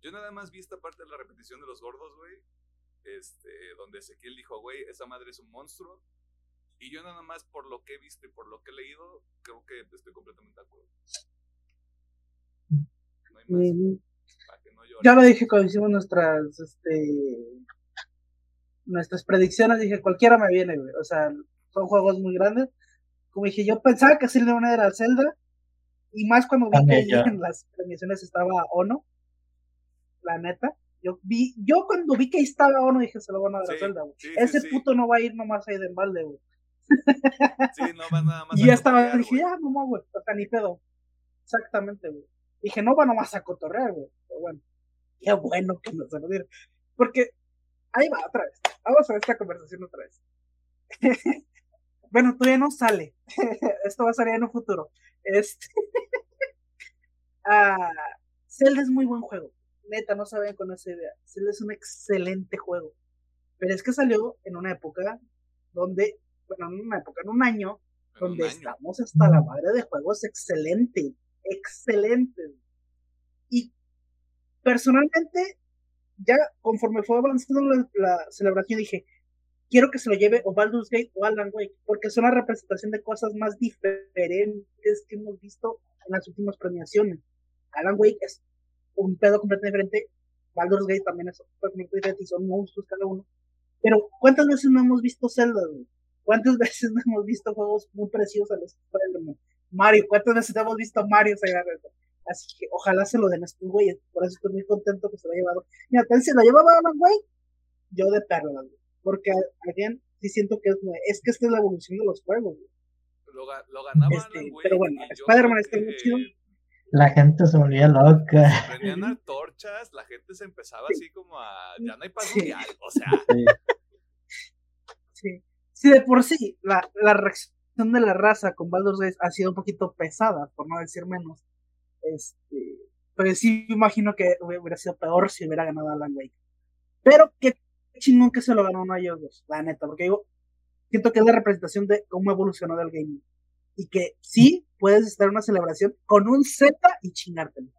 Yo nada más vi esta parte de la repetición de los gordos, güey. Este, donde Ezequiel dijo, güey, esa madre es un monstruo. Y yo nada más por lo que he visto y por lo que he leído, creo que estoy completamente de acuerdo. No hay más. Ujú. Para que no llore. Ya lo dije cuando hicimos nuestras, este, nuestras predicciones, dije, cualquiera me viene, güey. O sea, son juegos muy grandes. Como dije, yo pensaba que Zelda una era Zelda, y más cuando vi que en las premiaciones estaba Ono, la neta. Yo vi, yo cuando vi que ahí estaba Ono, dije, se lo van a dar a Sí, Zelda, güey. sí, Ese sí. puto no va a ir nomás ahí de balde, güey. Sí, no nada más Y a ya estaba, dije, güey. ya, no güey, o sea, ni pedo. Exactamente, güey. Dije, no va nomás a cotorrear, güey. Pero bueno, qué bueno que nos se lo dieron. Porque, ahí va, otra vez. Vamos a ver esta conversación otra vez. bueno, todavía no sale. Esto va a salir en un futuro. Este. ah, Zelda es muy buen juego. Neta, no saben con esa idea. Zelda es un excelente juego. Pero es que salió en una época donde, bueno, en una época, en un año, un donde año. estamos hasta la madre de juegos excelentes, excelentes. Personalmente, ya conforme fue avanzando la, celebración, dije, quiero que se lo lleve o Baldur's Gate o Alan Wake, porque son la representación de cosas más diferentes que hemos visto en las últimas premiaciones. Alan Wake es un pedo completamente diferente, Baldur's Gate también es completamente diferente y son monstruos cada uno. Pero, ¿cuántas veces no hemos visto Zelda? ¿Cuántas veces no hemos visto juegos muy preciosos a los? Mario, ¿cuántas veces hemos visto Mario eso? Así que ojalá se lo den a estos güeyes. Por eso estoy muy contento que se lo haya llevado. Mira, también se lo llevaba Alan Wake, yo de güey. Porque, again, sí siento que es, es que esta es la evolución de los juegos, güey. Lo, lo ganaba Este, Alan Wake, pero bueno, Spider-Man está muy chido. La gente se volvía loca. Prendían antorchas, la gente se empezaba así como a. Ya no hay paz Sí. mundial. O sea, Sí. Sí. Sí, de por sí, la, la reacción de la raza con Baldur's Gate ha sido un poquito pesada, por no decir menos. Este, pero sí me imagino que hubiera sido peor si hubiera ganado Alan Wake. Pero qué chingón que se lo ganó uno de ellos dos, la neta, porque digo, siento que es la representación de cómo evolucionó del gaming. Y que sí puedes estar en una celebración con un Z y chingártelo.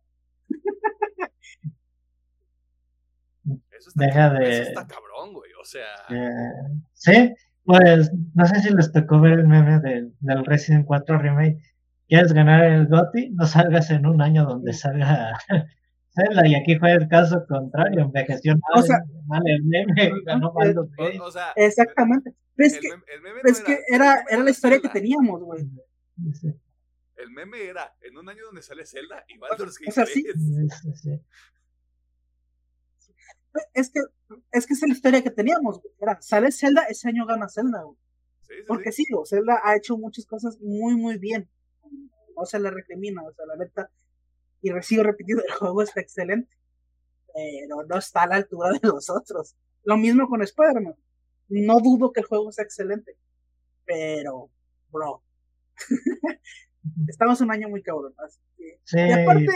eso está, Deja cabrón, de- eso está cabrón, güey. O sea, Eh, sí, pues no sé si les tocó ver el meme del, del Resident 4 Remake. ¿Quieres ganar el GOTY? No salgas en un año donde salga Zelda. Y aquí fue el caso contrario. Envejeció mal, O sea- mal el meme. Ganó eh, Baldur's Gate. o, o sea, Exactamente. Es el, que, el meme es no que era, era no la historia que teníamos, güey. Sí, El meme era en un año donde sale Zelda y Baldur's Gate o sea, sí. 3. sí, sí. Es que, es que esa es la historia que teníamos, güey. Era, sale Zelda, ese año gana Zelda, güey. Sí, sí, Porque sí. Zelda ha hecho muchas cosas muy, muy bien. No se le recrimina, o sea, la neta. Y recibo repetido, el juego está excelente. Pero no está a la altura de los otros. Lo mismo con Spider-Man. No dudo que el juego sea excelente. Pero, bro. Estamos un año muy cabrón. Así que, Sí, Y aparte-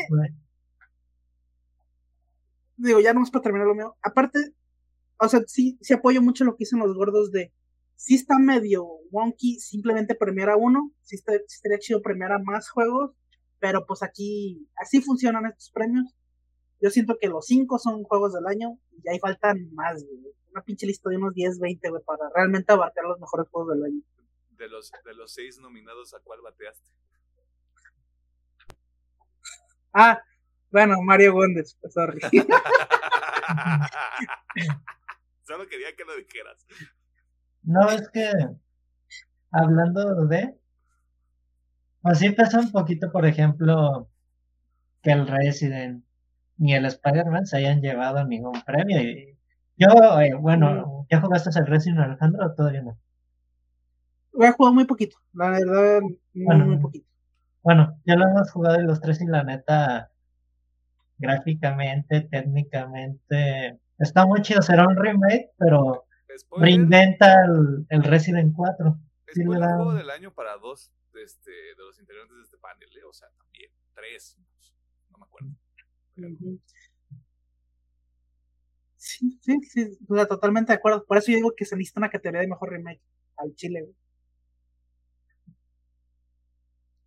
digo, ya no es para terminar lo mío. Aparte, o sea, sí, sí apoyo mucho lo que dicen los gordos de sí está medio wonky simplemente premiar a uno, sí, está, sí estaría chido premiar a más juegos, pero pues aquí así funcionan estos premios. Yo siento que los cinco son juegos del año y ahí faltan más, güey. Una pinche lista de unos 10, 20, güey, para realmente abarcar los mejores juegos del año. De los, de los seis nominados, ¿a cuál bateaste? Ah, bueno, Mario pues, sorry. Solo quería que lo dijeras. No, es que hablando de. Pues sí pasa un poquito, por ejemplo, que el Resident ni el Spider-Man se hayan llevado ningún premio. Y yo, eh, bueno, ¿ya jugaste el Resident Alejandro o todavía no? A jugar muy poquito, la verdad, muy, Bueno. muy poquito. Bueno, ya lo hemos jugado y los tres y la neta, gráficamente, técnicamente, está muy chido. Será un remake, pero Spoiler, reinventa el, el Resident 4. sí le spoiler da- juego del año para dos de, este, de los integrantes de este panel, ¿eh? o sea, también. Tres, no me acuerdo. Sí, sí, sí, o sea, totalmente de acuerdo. Por eso yo digo que se necesita una categoría de mejor remake al Chile. güey.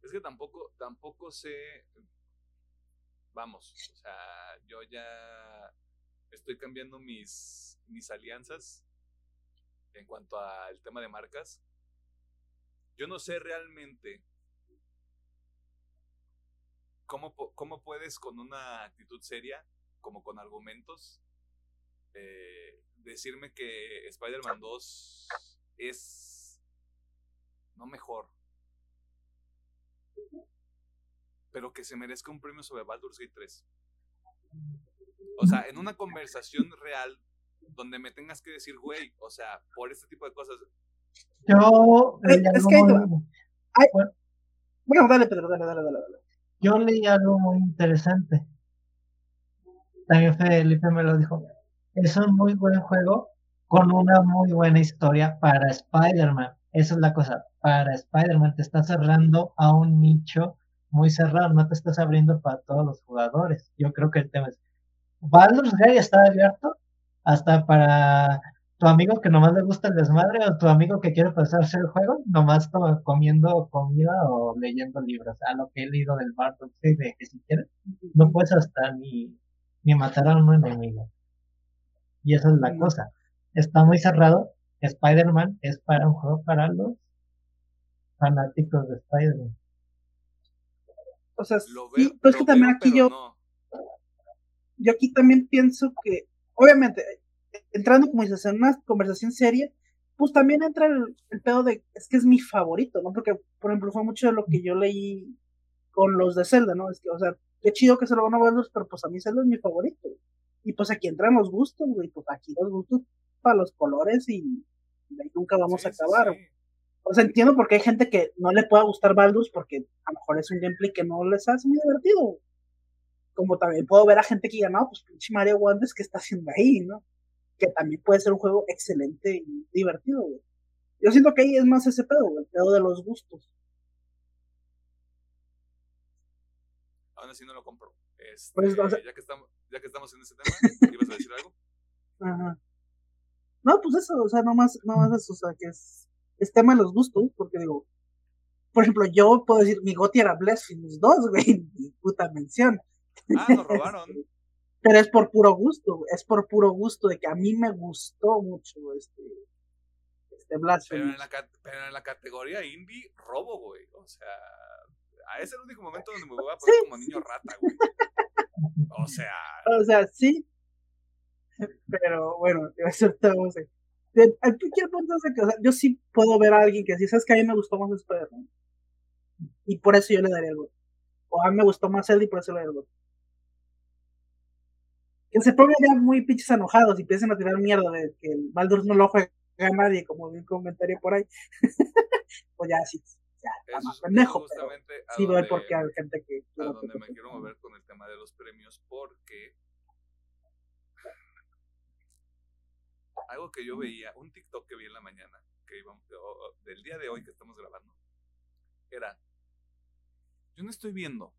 Es que tampoco, tampoco sé. Vamos, o sea, yo ya estoy cambiando mis, mis alianzas en cuanto al tema de marcas. yo no sé realmente cómo, cómo puedes con una actitud seria, como con argumentos, eh, decirme que Spider-Man 2 es no mejor, pero que se merezca un premio sobre Baldur's Gate 3. O sea, en una conversación real donde me tengas que decir, güey, o sea, por este tipo de cosas, Yo Eh, leí es algo que muy- Bueno, dale, Pedro, dale, dale, dale. dale. yo leí algo muy interesante. También Felipe me lo dijo. Es un muy buen juego con una muy buena historia para Spider-Man. Esa es la cosa. Para Spider-Man te está cerrando a un nicho muy cerrado. No te estás abriendo para todos los jugadores. Yo creo que el tema es. Baldur's Gate está abierto hasta para tu amigo que nomás le gusta el desmadre o tu amigo que quiere pasarse el juego, nomás to- comiendo comida o leyendo libros. A lo que he leído del Baldur's Gate, de que si quieres, no puedes hasta ni, ni matar a un enemigo. Y esa es la cosa. Está muy cerrado. Spider-Man es para un juego para los fanáticos de Spider-Man. O sea, lo sí, pero es que también veo, aquí yo, no. yo aquí también pienso que, obviamente, entrando como dices, en una conversación seria, pues también entra el, el pedo de, es que es mi favorito, ¿no? Porque, por ejemplo, fue mucho de lo que yo leí con los de Zelda, ¿no? Es que, o sea, qué chido que se lo van a ver los, pero pues a mí Zelda es mi favorito. Y pues aquí entran los gustos, güey, pues aquí los gustos para los colores y ahí nunca vamos Sí, a acabar. sí. O sea, entiendo por qué hay gente que no le pueda gustar Baldur's porque a lo mejor es un gameplay que no les hace muy divertido. Como también puedo ver a gente que no, pues pinche Mario Wonders, ¿qué está haciendo ahí, no? Que también puede ser un juego excelente y divertido, güey. Yo siento que ahí es más ese pedo, güey, el pedo de los gustos. Aún así no lo compro. Este, Pues, o sea- ya, que estamos, ya que estamos en ese tema, ¿ibas a decir algo? Ajá. No, pues eso, o sea, no más, no más eso, o sea, que es, es tema de los gustos, porque digo, por ejemplo, yo puedo decir, mi goti era Blasphemous 2, güey, mi puta mención. Ah, nos robaron. Este, pero es por puro gusto, es por puro gusto de que a mí me gustó mucho este, este Pero en, la, cat- pero en la categoría indie, robo, güey. O sea, a ese es el único momento donde me voy a poner como niño rata, güey. O sea, O sea, sí, pero bueno, de- al cualquier punto de que, o sea, yo sí puedo ver a alguien que sí, sabes que a mí me gustó más Spider-Man. Y por eso yo le daría el voto. O a mí me gustó más Zelda y por eso le daría el voto. Que se pongan ya muy pinches enojados y empiecen a tirar mierda de que el Baldur's no lo juega nadie, como vi un comentario por ahí. pues ya sí, ya, está más pendejo, pero a sí donde, por qué hay gente que... a donde me quiero mover con el tema de los premios, porque algo que yo veía, un TikTok que vi en la mañana, que o del día de hoy que estamos grabando, era, yo no estoy viendo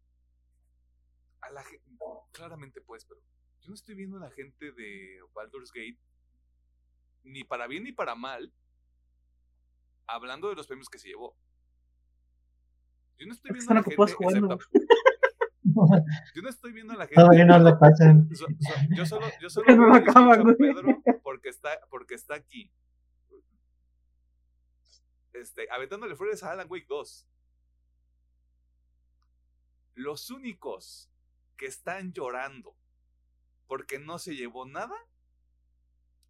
a la gente, claramente pues, pero yo no estoy viendo a la gente de Baldur's Gate, ni para bien ni para mal, hablando de los premios que se llevó. Yo no estoy viendo a la gente, excepto- yo no estoy viendo a la gente. Todavía no lo pasan. So- so- yo solo, yo solo no lo acaban, a. Pedro porque está, porque está aquí. Este, aventándole flores a Alan Wake 2. Los únicos que están llorando porque no se llevó nada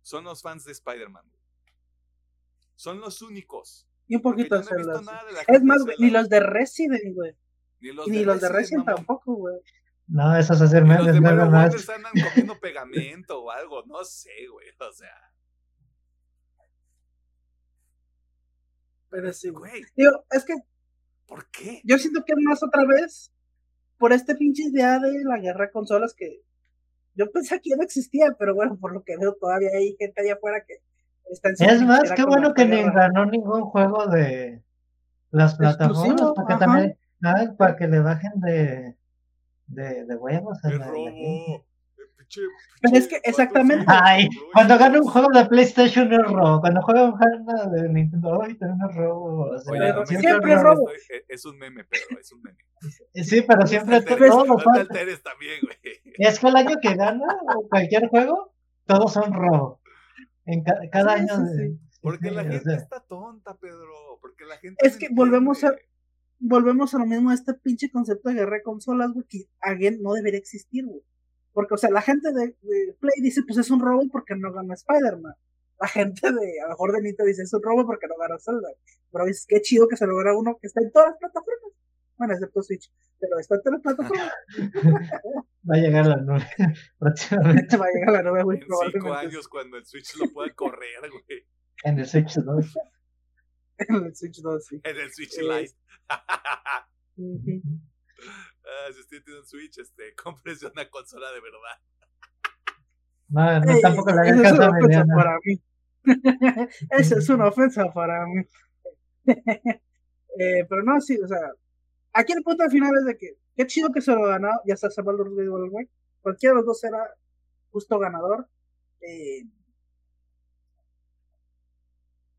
son los fans de Spider-Man. Son los únicos. Y un poquito yo no he de visto Zelda. nada de la Es más, de güey, ni los de Resident, güey. ni los ni los de Resident, tampoco, güey. No, eso es hacer Ni los de Mario más. Andan comiendo pegamento o algo, no sé, güey. O sea, Pero sí, güey. Digo, es que ¿por qué? yo siento que es más otra vez por este pinche idea de la guerra de consolas que yo pensé que ya no existía, pero bueno, por lo que veo todavía hay gente allá afuera que está en Es más, qué bueno que ni ganó ningún juego de las plataformas, Exclusivo, para que ajá. también, para que le bajen de, de, de huevos a Es la, la gente. robo. Pinche- Pero es que exactamente- Ay, cuando gana un juego de PlayStation es robo, cuando juega un juego de Nintendo, ay, también es robo. O sea, Oye, Pero no me siempre siempre es robo. estoy- eh, Es un meme, Pedro, es un meme. Sí, pero siempre No te todos alteres, los no te juegos- alteres también, güey. Es que el año que gana o cualquier juego, todos son robo. En ca- cada Sí, año. sí, de- sí. Porque la o gente sea. está tonta, Pedro. Porque la gente. Es que volvemos a- volvemos a lo mismo, a este pinche concepto de guerra de consolas, güey, que again no debería existir, güey. Porque, o sea, la gente de, de Play dice, pues es un robo porque no gana Spider-Man. La gente de, a lo mejor de Nintendo dice, es un robo porque no gana Zelda. Pero dices, qué chido que se logra uno que está en todas las plataformas. Bueno, excepto Switch, pero está en todas las plataformas. Va a llegar la nube próximamente Va a llegar la nueva, güey, En cinco años, cuando el Switch lo pueda correr, güey. en el Switch 2. En el Switch 2, sí. En el Switch Lite. Ah, si usted tiene un Switch, este, cómprese una consola de verdad. No, no Ey, tampoco le hagan esa es caso una a para mí. Esa es una ofensa para mí. Eh, pero no, sí, o sea, aquí el punto al final es de que, qué chido que se lo ganó, ya Gate o el güey. Cualquiera de los dos era justo ganador. Eh,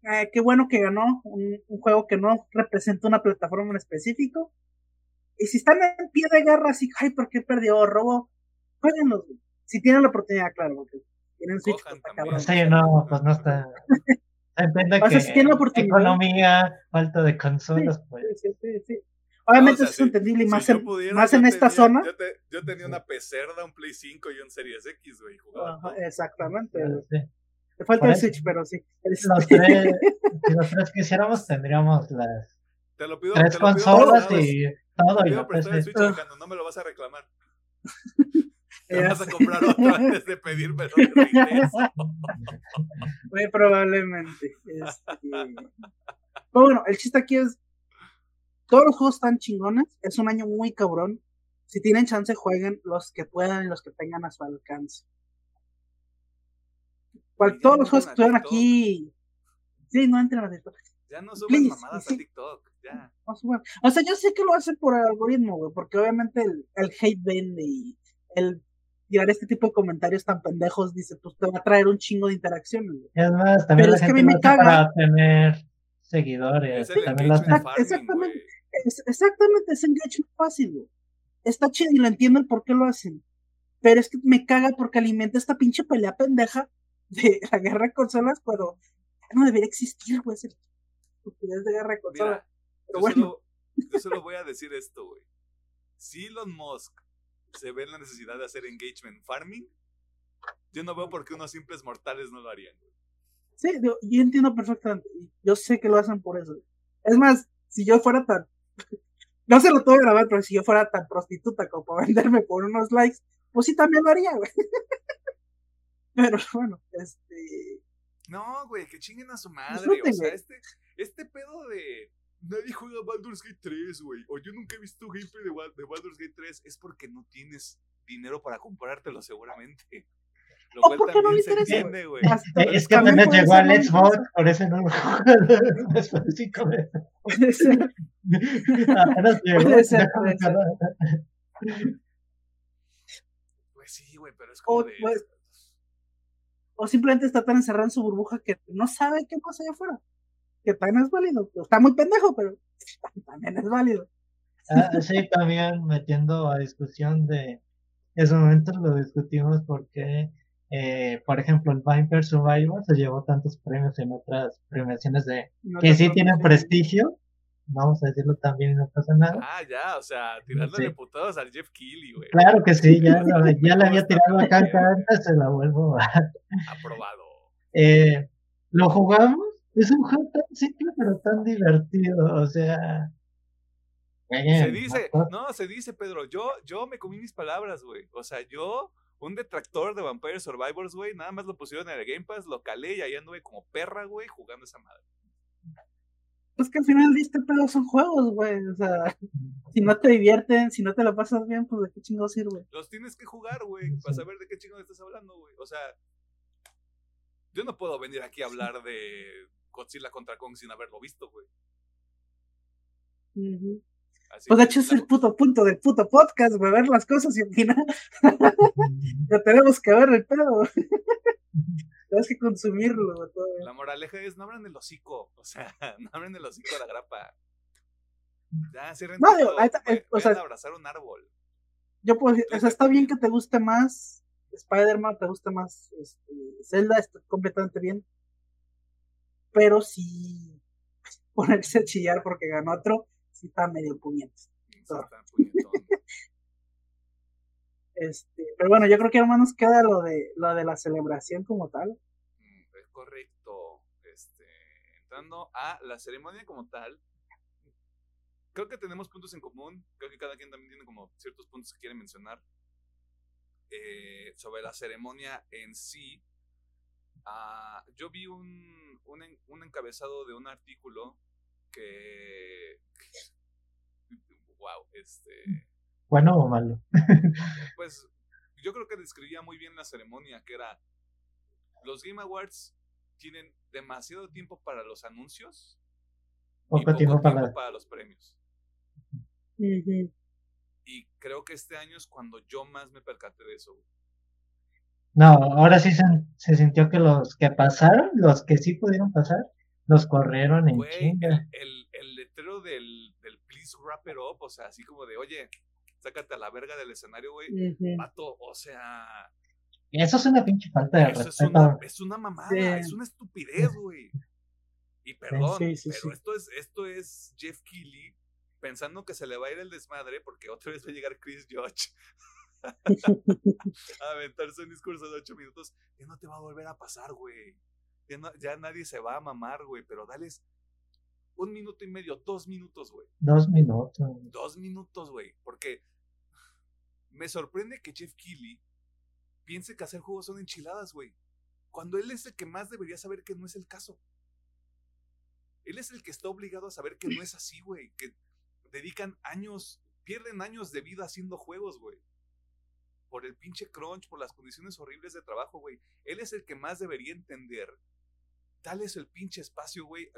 eh, qué bueno que ganó un, un juego que no representa una plataforma en específico. Y si están en pie de guerra, así, ay, ¿por qué perdió? Robo, jueguenlos, güey. Si tienen la oportunidad, claro, porque tienen Switch, pues, está cabrón. Sí, no, pues no está. Depende O sea, que si tiene la oportunidad. economía, falta de consolas, pues. Sí, sí, sí, sí. Obviamente No, o sea, es entendible y si más, en, pudiera, más en esta tenía- zona. Yo, te- yo tenía una pecerda, un Play 5 y un Series X, güey. Jugaba exactamente. Sí. Te falta el eso. Switch, pero sí. Este, Los tres, si los tres quisiéramos, tendríamos las Te lo pido. tres te lo pido consolas y todo pido la prestar el. Switch, Alejandro, no me lo vas a reclamar. Te vas a comprar otro antes de pedírmelo de regreso. Muy probablemente. Este... Pero bueno, el chiste aquí es. Todos los juegos están chingones. Es un año muy cabrón. Si tienen chance, jueguen los que puedan y los que tengan a su alcance. Cual- todos los juegos que a estuvieron aquí. Sí, no entren a TikTok. Ya no Please, mamadas a TikTok. Ya. O sea, yo sé que lo hacen por el algoritmo, güey, porque obviamente el, el hate vende y el llevar este tipo de comentarios tan pendejos dice, pues te va a traer un chingo de interacciones, güey. Es más, también Pero la es que a gente mí me caga. para tener seguidores. Es También hacen. farming, exactamente. Es- exactamente, es engagement fácil, güey. Está chido y lo entiendo el por qué lo hacen. Pero es que me caga porque alimenta esta pinche pelea pendeja de la guerra de consolas, pero ya no debería existir, güey, esa estupidez de guerra de consolas. Mira, Pero yo, bueno. solo, yo solo voy a decir esto, güey. Si Elon Musk se ve en la necesidad de hacer engagement farming, yo no veo por qué unos simples mortales no lo harían. güey. Sí, yo entiendo perfectamente. Yo sé que lo hacen por eso. Es más, si yo fuera tan. No se lo tengo grabar, pero si yo fuera tan prostituta como para venderme por unos likes, pues sí también lo haría, güey. Pero bueno, este. No, güey, que chinguen a su madre. Disfruten, o sea, este, este pedo de. Nadie juega Baldur's Gate 3, güey. O yo nunca he visto gameplay de, Bal- de Baldur's Gate 3. Es porque no tienes dinero para comprártelo, seguramente. Lo O cual porque no también le se interesa, entiende, güey. Eh, Es que también apenas llegó no Xbox, interesa. por eso no lo juego después de cinco meses. Puede ser. Apenas llegó. Pues sí, güey, pero es como O, de. pues, o simplemente está tan encerrado en su burbuja que no sabe qué pasa allá afuera. Que también es válido. Está muy pendejo, pero también es válido. Ah, sí, también metiendo a discusión de ese momento lo discutimos porque, eh, por ejemplo, el Vampire Survivor se llevó tantos premios en otras premiaciones de No que sí tienen prestigio, vamos a decirlo también y no pasa nada. Ah, ya, o sea, tirándole Sí. putados al Jeff Keighley, güey. Claro que sí, ya, lo- ya le había tirado la güey. antes, se la vuelvo a... Aprobado. Eh, lo jugamos, es un juego tan simple pero tan divertido, o sea... Se dice, ¿no? no, se dice, Pedro, yo, yo me comí mis palabras, güey. O sea, yo, un detractor de Vampire Survivors, güey, nada más lo pusieron en el Game Pass, lo calé y ahí anduve como perra, güey, jugando esa madre. Pues que al final de este pedo son juegos, güey. O sea, si no te divierten, si no te la pasas bien, pues de qué chingo sirve. Los tienes que jugar, güey, para saber de qué chingón estás hablando, güey. O sea, yo no puedo venir aquí a hablar de Godzilla contra Kong sin haberlo visto, güey. Ujú. Así Pues de hecho es el puto punto del puto podcast, güey, ver las cosas y opinar. Ya tenemos que ver el pedo. Tienes que consumirlo, todavía. La moraleja es no abran el hocico, o sea, no abran el hocico a la grapa. Ya, cierren No, todo, digo, ahí está, ve- eh, o sea- abrazar un árbol. Yo puedo decir, o sea, está bien que te guste más Spider-Man, te guste más este, Zelda, está completamente bien. Pero sí ponerse a chillar porque ganó otro, sí está medio puñetón. Este, pero bueno, yo creo que nomás nos queda lo de lo de la celebración como tal. Mm, Es correcto. Este, entrando a la ceremonia como tal, creo que tenemos puntos en común. Creo que cada quien también tiene como ciertos puntos que quiere mencionar. Eh, sobre la ceremonia en sí, ah, yo vi un, un, en- un encabezado de un artículo que. Wow, este. Bueno o malo. Pues yo creo que describía muy bien la ceremonia, que era los Game Awards tienen demasiado tiempo para los anuncios y Poco poco tiempo tiempo para. para los premios. Y creo que este año es cuando yo más me percaté de eso. güey. No, ahora sí se, se sintió que los que pasaron, los que sí pudieron pasar, los corrieron en Güey, chinga. el, el, el letrero del, del Please Wrap It Up, o sea, así como de, oye, sácate a la verga del escenario, güey. Vato, o sea, Eso es una pinche falta de eso es respeto. una, es una mamada, Sí. es una estupidez, güey. Y perdón, Sí, sí, pero sí. esto es esto es Jeff Keighley pensando que se le va a ir el desmadre porque otra vez va a llegar Chris Judge a aventarse un discurso de ocho minutos que no te va a volver a pasar, güey. Ya, no- ya nadie se va a mamar, güey, pero dales un minuto y medio, dos minutos, güey. Dos minutos. Dos minutos, güey. Porque me sorprende que Jeff Keighley piense que hacer juegos son enchiladas, güey. Cuando él es el que más debería saber que no es el caso. Él es el que está obligado a saber que no es así, güey. Que dedican años, pierden años de vida haciendo juegos, güey. Por el pinche crunch, por las condiciones horribles de trabajo, güey. Él es el que más debería entender. Tal es el pinche espacio, güey.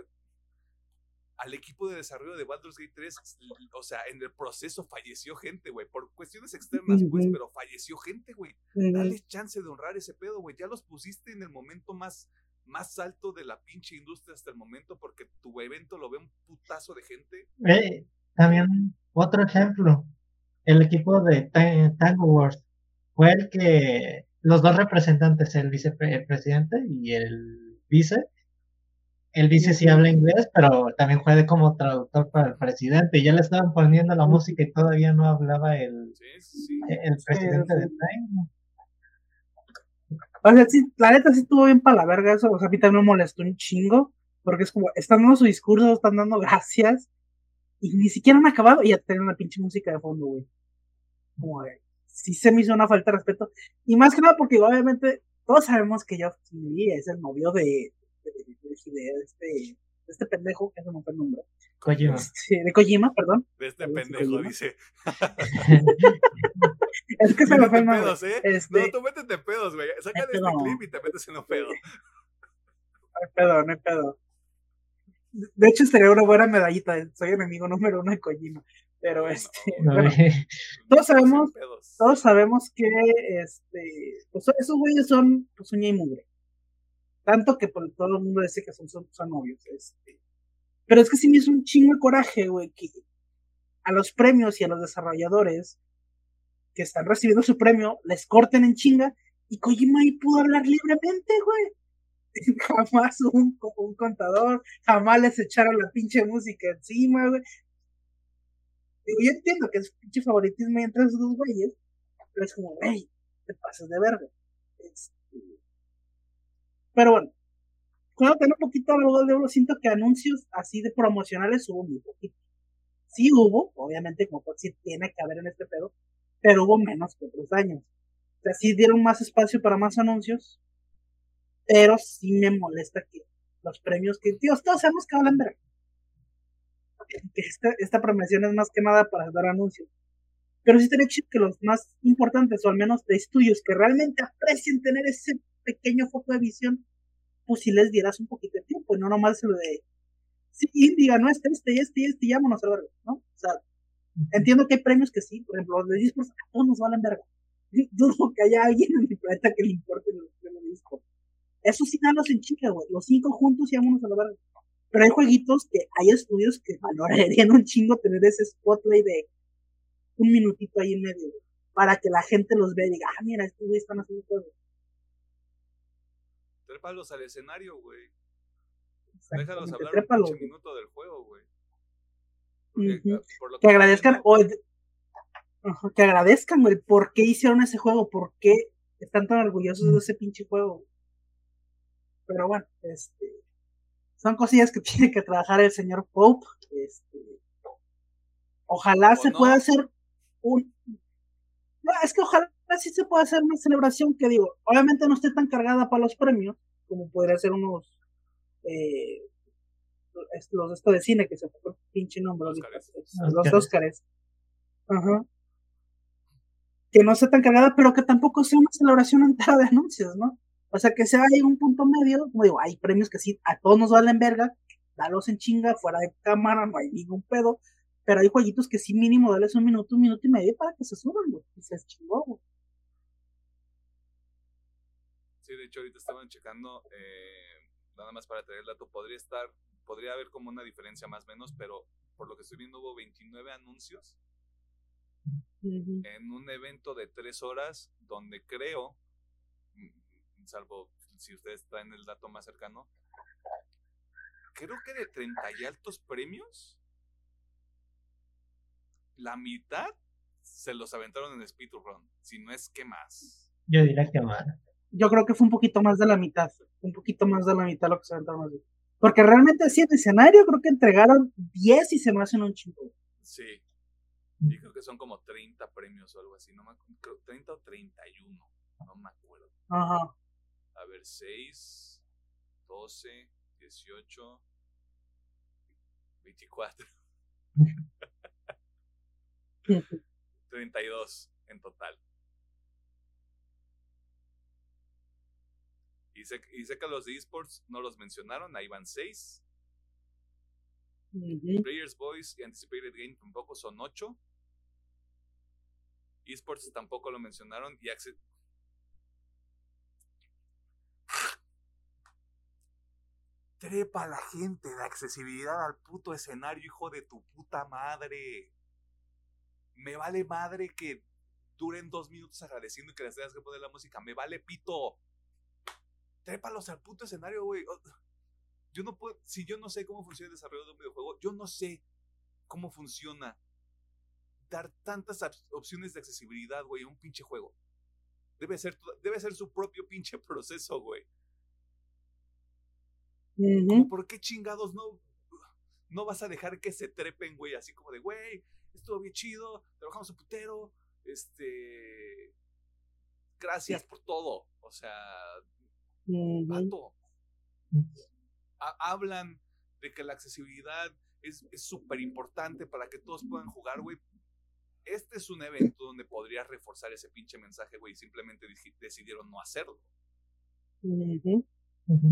Al equipo de desarrollo de Baldur's Gate 3, o sea, en el proceso falleció gente, güey. Por cuestiones externas, pues, pero falleció gente, güey. Dale chance de honrar ese pedo, güey. Ya los pusiste en el momento más, más alto de la pinche industria hasta el momento porque tu evento lo ve un putazo de gente. Eh, también otro ejemplo, el equipo de Ta- Tango Wars fue el que los dos representantes, el vicepresidente y el vice, el vice sí habla inglés, pero también juega como traductor para el presidente. Y ya le estaban poniendo la música y todavía no hablaba el, Sí, sí, sí. el presidente sí. de Tango. O sea, sí, la neta sí estuvo bien para la verga eso. O sea, a mí también me molestó un chingo. Porque es como, están dando su discurso, están dando gracias. Y ni siquiera han acabado y ya tienen una pinche música de fondo, güey. Como de, sí se me hizo una falta de respeto. Y más que nada porque obviamente todos sabemos que Keighley es el novio de, de, de- de- de este, de este pendejo, que no fue el nombre. Kojima. Este, de Kojima, perdón. De este pendejo, Kojima. dice. Es que se me fue el nombre. pedos, ¿eh? Este, No, tú métete pedos, güey. Saca de este pedo. clip y te metes en un pedo. No hay pedo, no hay pedo. De hecho, sería una buena medallita. Soy enemigo número uno de Kojima. Pero este, no, bueno, Ay, todos sabemos, todos sabemos que este, pues esos güeyes son pues, uña y mugre. Tanto que pues, todo el mundo dice que son, son, son novios. Este. Pero es que sí me hizo un chingo de coraje, güey, que a los premios y a los desarrolladores que están recibiendo su premio les corten en chinga y Kojima ahí pudo hablar libremente, güey. Jamás un, un contador, jamás les echaron la pinche música encima, güey. Yo entiendo que es pinche favoritismo entre esos dos güeyes, pero es como, güey, te pasas de verga. Este, Pero bueno, cuando tengo un poquito algo de oro, siento que anuncios así de promocionales hubo muy poquito. Sí hubo, obviamente, como sí tiene que haber en este pedo, pero hubo menos que otros años. O sea, sí dieron más espacio para más anuncios, pero sí me molesta que los premios que, Dios, todos sabemos que hablan verga. Que esta, esta promoción es más que nada para dar anuncios. Pero sí estaría chido que los más importantes, o al menos de estudios que realmente aprecien tener ese pequeño foco de visión, pues si les dieras un poquito de tiempo, y no nomás lo de, sí, indie ganó este, este este este, y vámonos a verga, ¿no? O sea, entiendo que hay premios que sí, por ejemplo, los de esports, a todos nos valen verga. Dudo que haya alguien en mi planeta que le importe los premios de esports. Eso sí, nada en chica, güey. Los cinco juntos y vámonos a la verga. Pero hay jueguitos que hay estudios que valorarían un chingo tener ese spotlight de un minutito ahí en medio, para que la gente los vea y diga, ah, mira, estos güeyes están haciendo cosas. Trépalos al escenario, güey. Déjalos hablar un minuto del juego, güey. Porque, ah, por lo Que agradezcan, o el- que agradezcan, güey, por qué hicieron ese juego, por qué están tan orgullosos de ese pinche juego. Pero bueno, este, son cosillas que tiene que trabajar el señor Pope. Este, ojalá O se no. pueda hacer un. No, es que ojalá sí se pueda hacer una celebración que digo, obviamente no esté tan cargada para los premios, como podría ser unos. Eh, los de esto de cine, que se fue pinche nombre, es- los Óscares. Óscares. Ajá. Que no sea tan cargada, pero que tampoco sea una celebración entera de anuncios, ¿no? O sea, que sea ahí un punto medio, como digo, hay premios que sí, a todos nos valen verga, dalos en chinga, fuera de cámara, no hay ningún pedo, pero hay jueguitos que sí mínimo dales un minuto, un minuto y medio para que se suban, güey, y se chingó, güey. Sí, de hecho ahorita estaban checando, eh, nada más para traer el dato, podría estar, podría haber como una diferencia más o menos, pero por lo que estoy viendo hubo 29 anuncios en un evento de tres horas donde creo, salvo si ustedes traen el dato más cercano, creo que de 30 y altos premios, la mitad se los aventaron en speedrun, si no es que más. Yo diría que más. Yo creo que fue un poquito más de la mitad, un poquito más de la mitad lo que se aventaron así. Porque realmente así en escenario creo que entregaron 10 y se me hacen un chingo. Sí. Y creo que son como 30 premios o algo así, no me acu- creo 30 o 31, no me acuerdo. Ajá. A ver, 6, 12, 18, 24, 32 en total. Y sé, y sé que los de esports no los mencionaron, ahí van 6. Ujú. Players Voice y Anticipated Game tampoco son 8. Esports tampoco lo mencionaron y Acce- Trepa la gente de accesibilidad al puto escenario, hijo de tu puta madre. Me vale madre que duren dos minutos agradeciendo y que les tengas que poner la música. Me vale pito. Trépalos al puto escenario, güey. Yo no puedo, si yo no sé cómo funciona el desarrollo de un videojuego, yo no sé cómo funciona dar tantas op- opciones de accesibilidad, güey, a un pinche juego. Debe ser, debe ser su propio pinche proceso, güey. Ujú. ¿Por qué chingados no, no vas a dejar que se trepen, güey? Así como de, güey, estuvo bien chido, trabajamos un putero, este... Gracias por todo. O sea, vato. Ha- hablan de que la accesibilidad es súper importante para que todos puedan jugar, güey. Este es un evento donde podrías reforzar ese pinche mensaje, güey, y simplemente decidieron no hacerlo.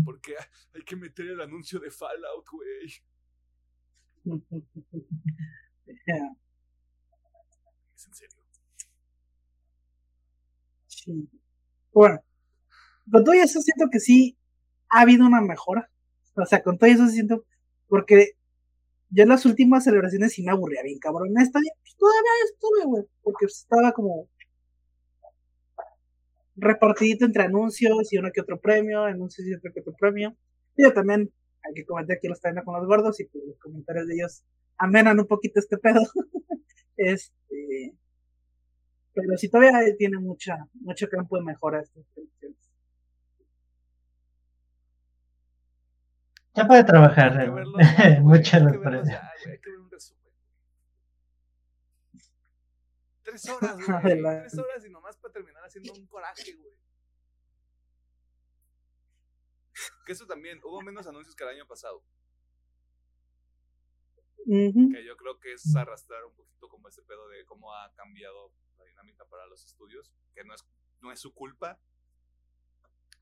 Porque hay que meter el anuncio de Fallout, güey. Ya, Es en serio. sí. Bueno, con todo eso siento que sí ha habido una mejora. O sea, con todo eso siento, porque yo en las últimas celebraciones sí me aburría bien, cabrón. Esta pues, todavía estuve, güey, porque estaba como repartidito entre anuncios y uno que otro premio, anuncios y otro que otro premio. Y yo también, hay que comentar que los traen con los gordos y pues, los comentarios de ellos amenan un poquito este pedo. este, pero sí todavía tiene mucha, mucho campo de mejora estas selecciones. Ya puede trabajar, Hay que eh, verlo ya, güey, mucho hay en que el verlo precio. ya, güey, hay que ver un resumen. Tres horas, güey. Tres horas y nomás para terminar haciendo un coraje, güey. Que eso también, hubo menos anuncios que el año pasado. Que yo creo que es arrastrar un poquito como ese pedo de cómo ha cambiado la dinámica para los estudios. Que no es, no es su culpa.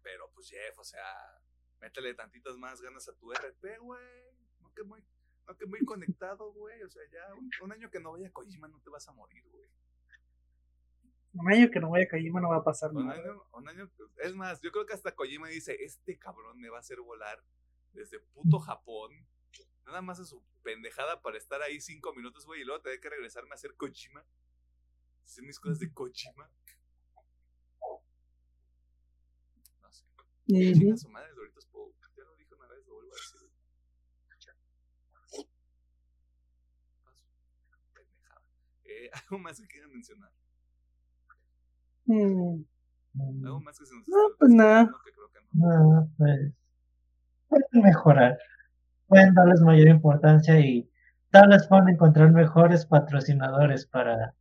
Pero pues Jeff, o sea, métele tantitas más ganas a tu RP, güey. No que muy, no que muy conectado, güey. O sea, ya un, un año que no vaya a Kojima no te vas a morir, güey. Un año que no vaya a Kojima no va a pasar un nada. Año, un año, es más, yo creo que hasta Kojima dice, este cabrón me va a hacer volar desde mm. puto Japón, nada más a su pendejada para estar ahí cinco minutos, güey, y luego tener que regresarme a hacer Kojima. Hacer mis cosas de Kojima. No sé. Chinga uh -huh. su madre, Doritos Poe. Ya lo dije una vez, lo vuelvo a decir. Eh, algo más que quieran mencionar. Mm, ¿Algo más que se nos No, pues nada. no. No, pues pueden mejorar, pueden darles mayor importancia y tal vez puedan encontrar mejores patrocinadores para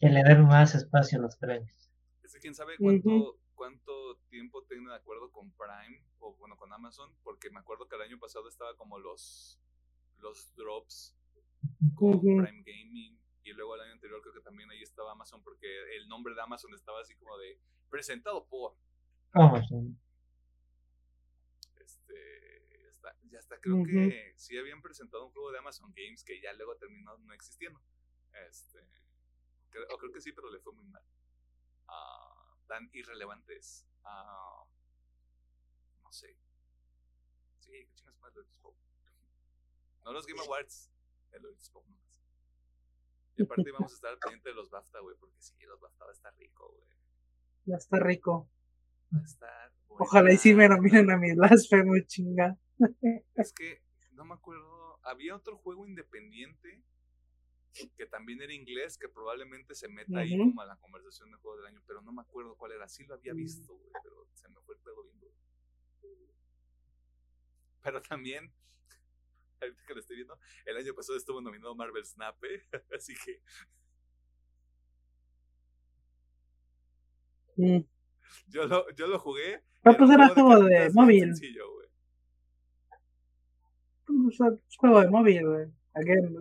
que le den más espacio a los premios. Es que quién sabe cuánto, Ujú. cuánto tiempo tiene de acuerdo con Prime o bueno con Amazon, porque me acuerdo que el año pasado estaba como los los drops con Ujú. Prime Gaming y luego el año anterior creo que también ahí estaba Amazon porque el nombre de Amazon estaba así como de presentado por Amazon. este ya está, ya creo que sí habían presentado un juego de Amazon Games que ya luego terminó no existiendo. Este creo, que sí, pero le fue muy mal. Ah, tan irrelevantes. Ah, no sé. Sí, que chingas más Spoke. No los Game Awards, el nomás. Y aparte vamos a estar al pendiente de los BAFTA, güey, porque sí, los BAFTA va a estar rico, güey. Ya está rico. Va a estar. Ojalá y sí me nominen a mi blasfemo, chinga. Es que no me acuerdo. Había otro juego independiente que también era inglés que probablemente se meta ahí como a la conversación de juego del año, pero no me acuerdo cuál era. Sí lo había Mm. visto, güey, pero se me fue el pedo bien duro. Pero también, ahorita que lo estoy viendo, el año pasado estuvo nominado Marvel Snap, ¿eh? así que yo lo, yo lo jugué. Pero pues era juego de bien móvil. sencillo, güey. Pues, es juego de móvil, güey. Again, ¿no?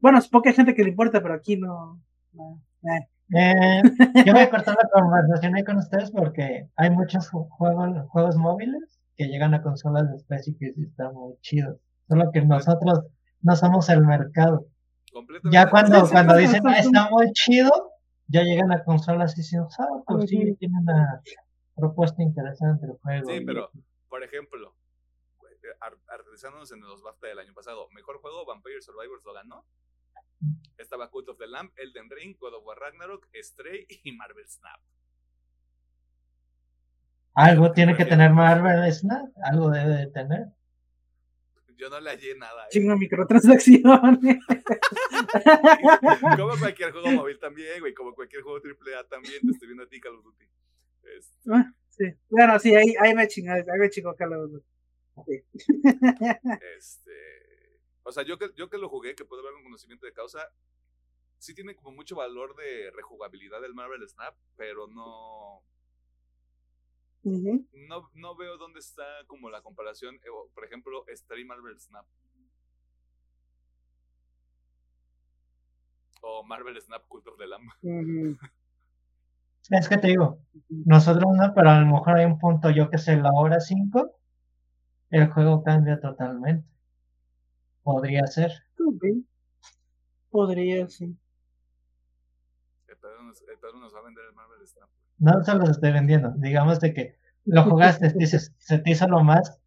Bueno, supongo que hay gente que le importa, pero aquí no. no, eh. Eh, yo voy a cortar la conversación ahí con ustedes porque hay muchos ju- juegos, juegos móviles que llegan a consolas de Space y están muy chidos. Solo que nosotros no somos el mercado. Completamente. Ya cuando, Sí, sí, cuando sí, dicen, sí, ah, sí. está muy chido, ya llegan a consolas y dicen, ah, pues sí, Ujú. tiene una propuesta interesante el juego. Sí, y- pero, por ejemplo, aterrizándonos en los BAFTA del año pasado, mejor juego, Vampire Survivors lo ganó. Estaba Cult of the Lamb, Elden Ring, God of War Ragnarok, Stray y Marvel Snap. Algo tiene que tener Marvel Snap, algo debe de tener. Yo no le hallé nada. ¿eh? Chingo microtransacciones. como cualquier juego móvil también, güey. Como cualquier juego AAA también. Te estoy viendo a ti, Call of Duty. Este, Ah, sí. Bueno, sí, ahí, ahí me chingó, ahí me chingó Call of Duty. Sí. este, o sea, yo que, yo que lo jugué, que puedo hablar con conocimiento de causa, sí tiene como mucho valor de rejugabilidad del Marvel Snap, pero no, No, no veo dónde está como la comparación, eh, por ejemplo, Stray Marvel Snap. O Marvel Snap Cult of the Lamb. Es que te digo, nosotros no, pero a lo mejor hay un punto, yo que sé, la hora 5, el juego cambia totalmente. Podría ser. Podría, sí. El nos, Pedro nos va a vender el Marvel Snap. No se los estoy vendiendo. Digamos de que lo jugaste, dices, se te hizo lo más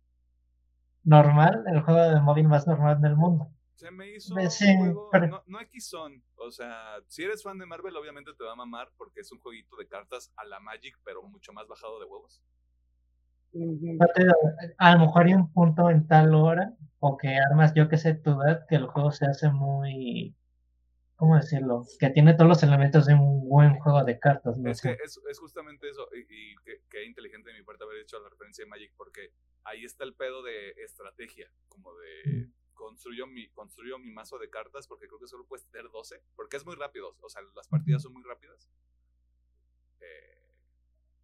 normal, el juego de móvil más normal del mundo. Se me hizo Pues un sí, juego, pero- no, no X son, o sea, si eres fan de Marvel obviamente te va a mamar porque es un jueguito de cartas a la Magic, pero mucho más bajado de huevos. A lo mejor hay un punto en tal hora, o que armas, yo que sé, tu edad, que el juego se hace muy, ¿cómo decirlo? Que tiene todos los elementos de un buen juego de cartas, ¿no? Es que es, es justamente eso, y, y que, que inteligente de mi parte haber hecho la referencia de Magic, porque ahí está el pedo de estrategia, como de construyo mi, construyo mi mazo de cartas, porque creo que solo puedes tener 12, porque es muy rápido, o sea, las partidas son muy rápidas. Eh,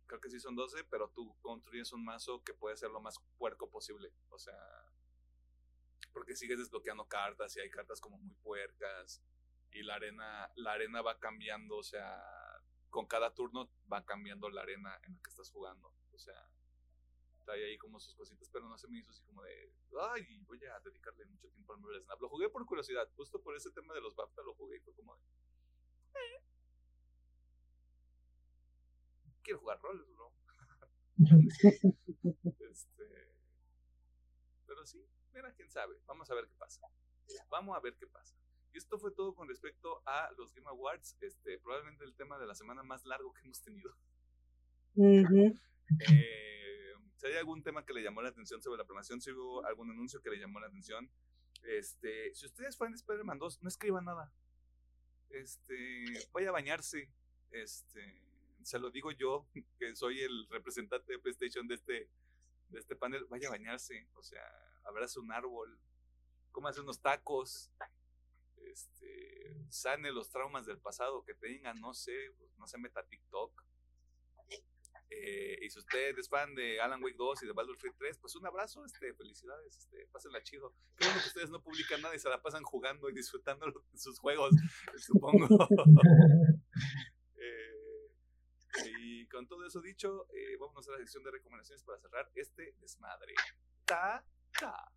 creo que sí son 12, pero tú construyes un mazo que puede ser lo más puerco posible, o sea, porque sigues desbloqueando cartas y hay cartas como muy puercas y la arena, la arena va cambiando, o sea, con cada turno va cambiando la arena en la que estás jugando. O sea, hay ahí como sus cositas, pero no se me hizo así como de, ay, voy a dedicarle mucho tiempo al Marvel Snap. Lo jugué por curiosidad, justo por ese tema de los BAFTA lo jugué y fue como de, "Eh". quiero jugar roles, bro. Este, pero sí, mira, quién sabe. Vamos a ver qué pasa. Vamos a ver qué pasa. Y esto fue todo con respecto a los Game Awards. Este, probablemente el tema de la semana más largo que hemos tenido. Eh, si hay algún tema que le llamó la atención sobre la programación, si hubo algún anuncio que le llamó la atención, este, si ustedes fan de Spider-Man 2, no escriban nada. este, vaya a bañarse. Este, se lo digo yo, que soy el representante de PlayStation de este, de este panel, vaya a bañarse, o sea, abrace un árbol, cómase unos tacos, este, sane los traumas del pasado que tengan, no sé, pues, no se meta TikTok. Eh, y si usted es fan de Alan Wake 2 y de Baldur's Gate 3, pues un abrazo, este, felicidades, este, pásenla chido. Qué bueno que ustedes no publican nada y se la pasan jugando y disfrutando de sus juegos, supongo. Eh, y con todo eso dicho, eh, vamos a la sección de recomendaciones para cerrar este desmadre. Ta, ta.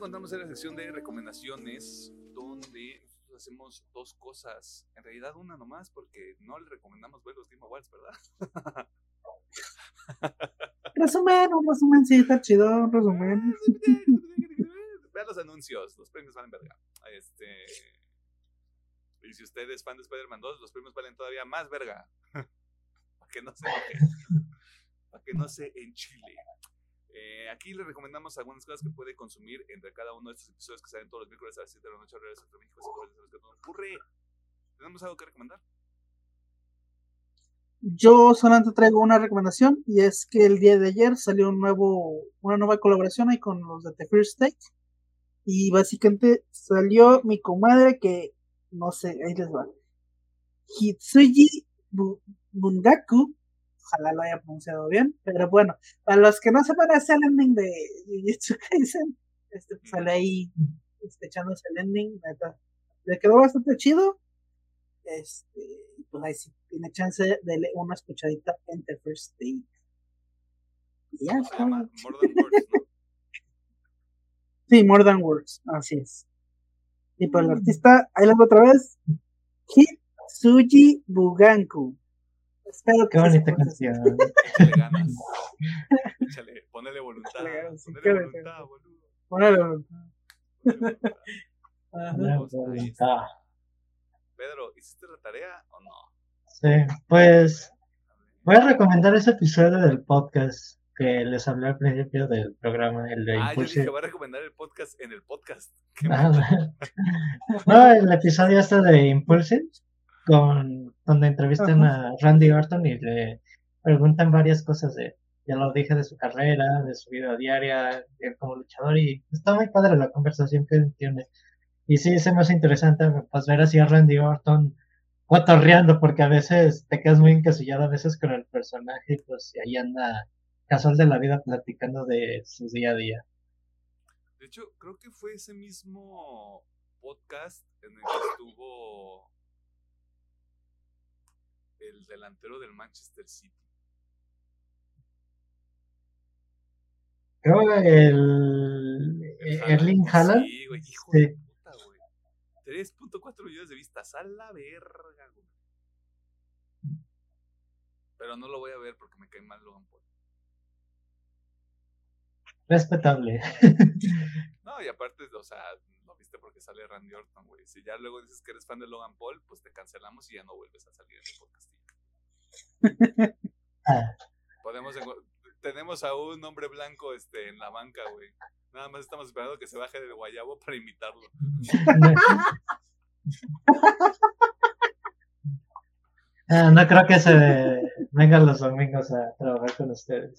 Encontramos en la sección de recomendaciones donde nosotros hacemos dos cosas. En realidad una nomás porque no le recomendamos ver los Game Awards, ¿verdad? Resumen, un resumen, sí, está chido, un resumen. Vean los anuncios, los premios valen verga. Este... Y si usted es fan de Spider-Man 2, los premios valen todavía más verga. Para que no se Para que no se enchile. Eh, aquí les recomendamos algunas cosas que puede consumir entre cada uno de estos episodios que salen todos los miércoles a las 7 de la noche, horario de México, que ocurre. ¿Tenemos algo que recomendar? Yo solamente traigo una recomendación y es que el día de ayer salió un nuevo, una nueva colaboración ahí con los de The First Take y básicamente salió mi comadre que no sé, ahí les va. Hitsuji Bu- Bungaku, ojalá lo haya pronunciado bien, pero bueno, para los que no sepan es el ending de Jujutsu Kaisen, este, pues, sale ahí este, echándose el ending, neta, le quedó bastante chido, este, pues ahí sí tiene chance de darle una escuchadita en The First Take. Y ya, llama More Than Words, ¿no? Sí, More Than Words, así es. Y por el artista, ahí voy otra vez, Hitsuji Buganku. Espero que Qué bonita canción. Échale ganas. Échale, ponele voluntad. Ponele voluntad, boludo. Ponele voluntad. ahí voluntad. Pedro, ¿hiciste la tarea o no? Sí, pues voy a recomendar ese episodio del podcast que les hablé al principio del programa, el de Ah, yo Impulsive. dije, voy a recomendar el podcast en el podcast. Ah, no, el episodio este de Impulsive, con, donde entrevistan a Randy Orton y le preguntan varias cosas de, ya lo dije, de su carrera, de su vida diaria, él como luchador, y está muy padre la conversación que tiene. Y sí, se me hace interesante pues, ver así a Randy Orton cotorreando, porque a veces te quedas muy encasillado a veces con el personaje, y pues y ahí anda casual de la vida platicando de su día a día. De hecho, creo que fue ese mismo podcast en el que estuvo el delantero del Manchester City. Creo el El Erling Haaland. Sí, güey, hijo Sí. de puta, güey. 3.4 millones de vistas, a la verga, güey. Pero no lo voy a ver porque me cae mal Logan Paul. Respetable. No, y aparte, o sea, porque sale Randy Orton, güey. Si ya luego dices que eres fan de Logan Paul, pues te cancelamos y ya no vuelves a salir en el podcast. Ah, Podemos tenemos a un hombre blanco este, en la banca, güey. Nada más estamos esperando que se baje del guayabo para imitarlo. Ah, no creo que se vengan los domingos a trabajar con ustedes.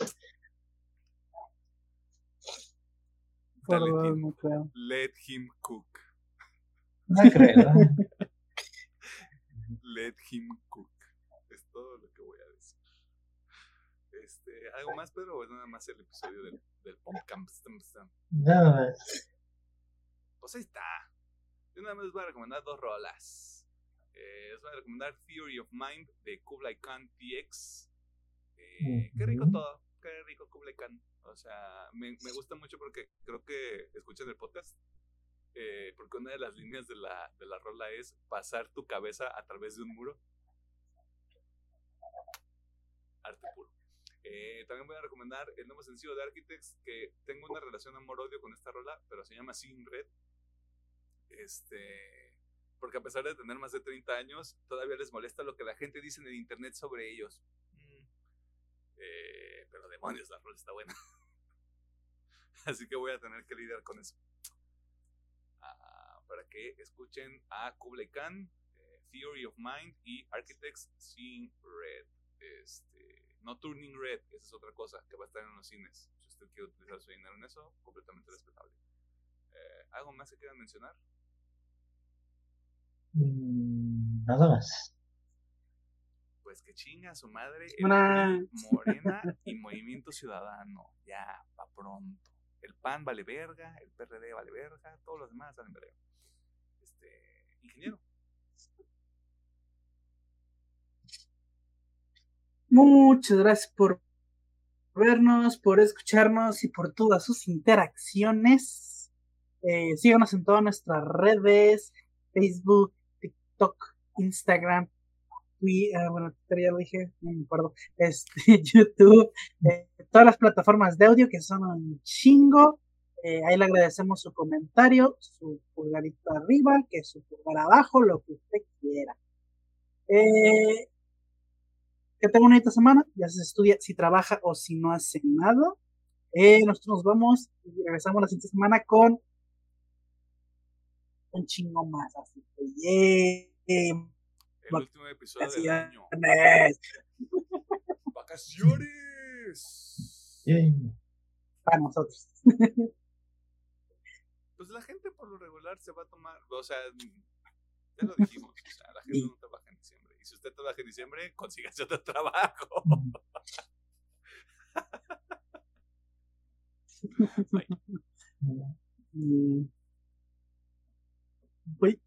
No creo. Let him cook. No creo. Let him cook. Es todo lo que voy a decir. Este, ¿Algo más, Pedro? ¿O es nada más el episodio del, del podcast? Nada más. Pues ahí está. Yo nada más les voy a recomendar dos rolas. Eh, les voy a recomendar Theory of Mind de Kublai Khan TX. Eh, Qué rico todo. Qué rico Kublai Khan. O sea, me, me gusta mucho porque creo que escuchan el podcast. eh, porque una de las líneas de la, de la rola es pasar tu cabeza a través de un muro. Arte puro. Eh, también voy a recomendar el nuevo sencillo de Architects, que tengo una relación amor-odio con esta rola, pero se llama Sin Red. Este, porque a pesar de tener más de 30 años, todavía les molesta lo que la gente dice en el internet sobre ellos. Mm. Eh, pero demonios, la rola está buena. Así que voy a tener que lidiar con eso. Ah, para que escuchen a Kublai Khan, eh, Theory of Mind y Architects Sin Red. Este, no Turning Red, esa es otra cosa que va a estar en los cines. Si usted quiere utilizar su dinero en eso, completamente respetable. Eh, ¿Algo más que quieran mencionar? Mm, Nada más. Pues que chinga su madre Una- el PRI, Morena y Movimiento Ciudadano. Ya, pa' pronto. El PAN vale verga, el PRD vale verga, todos los demás valen verga. Este, ingeniero. Muchas gracias por vernos, por escucharnos y por todas sus interacciones. Eh, síganos en todas nuestras redes, Facebook, TikTok, Instagram, Twi- eh, bueno, Twitter ya lo dije, no me acuerdo, este, YouTube, eh, todas las plataformas de audio que son un chingo. Eh, ahí le agradecemos su comentario, su pulgarito arriba, que su pulgar abajo, lo que usted quiera. Eh, que tenga una bonita semana, ya se estudia si trabaja o si no hace nada. Eh, nosotros nos vamos y regresamos la siguiente semana con un chingo más. Así que, yeah, El último episodio del año. ¡Vacaciones! Para nosotros. Pues la gente por lo regular se va a tomar, o sea, ya lo dijimos, o sea, la gente no trabaja en diciembre. Y si usted trabaja en diciembre, consígase otro trabajo. Bye. Mm. Uy.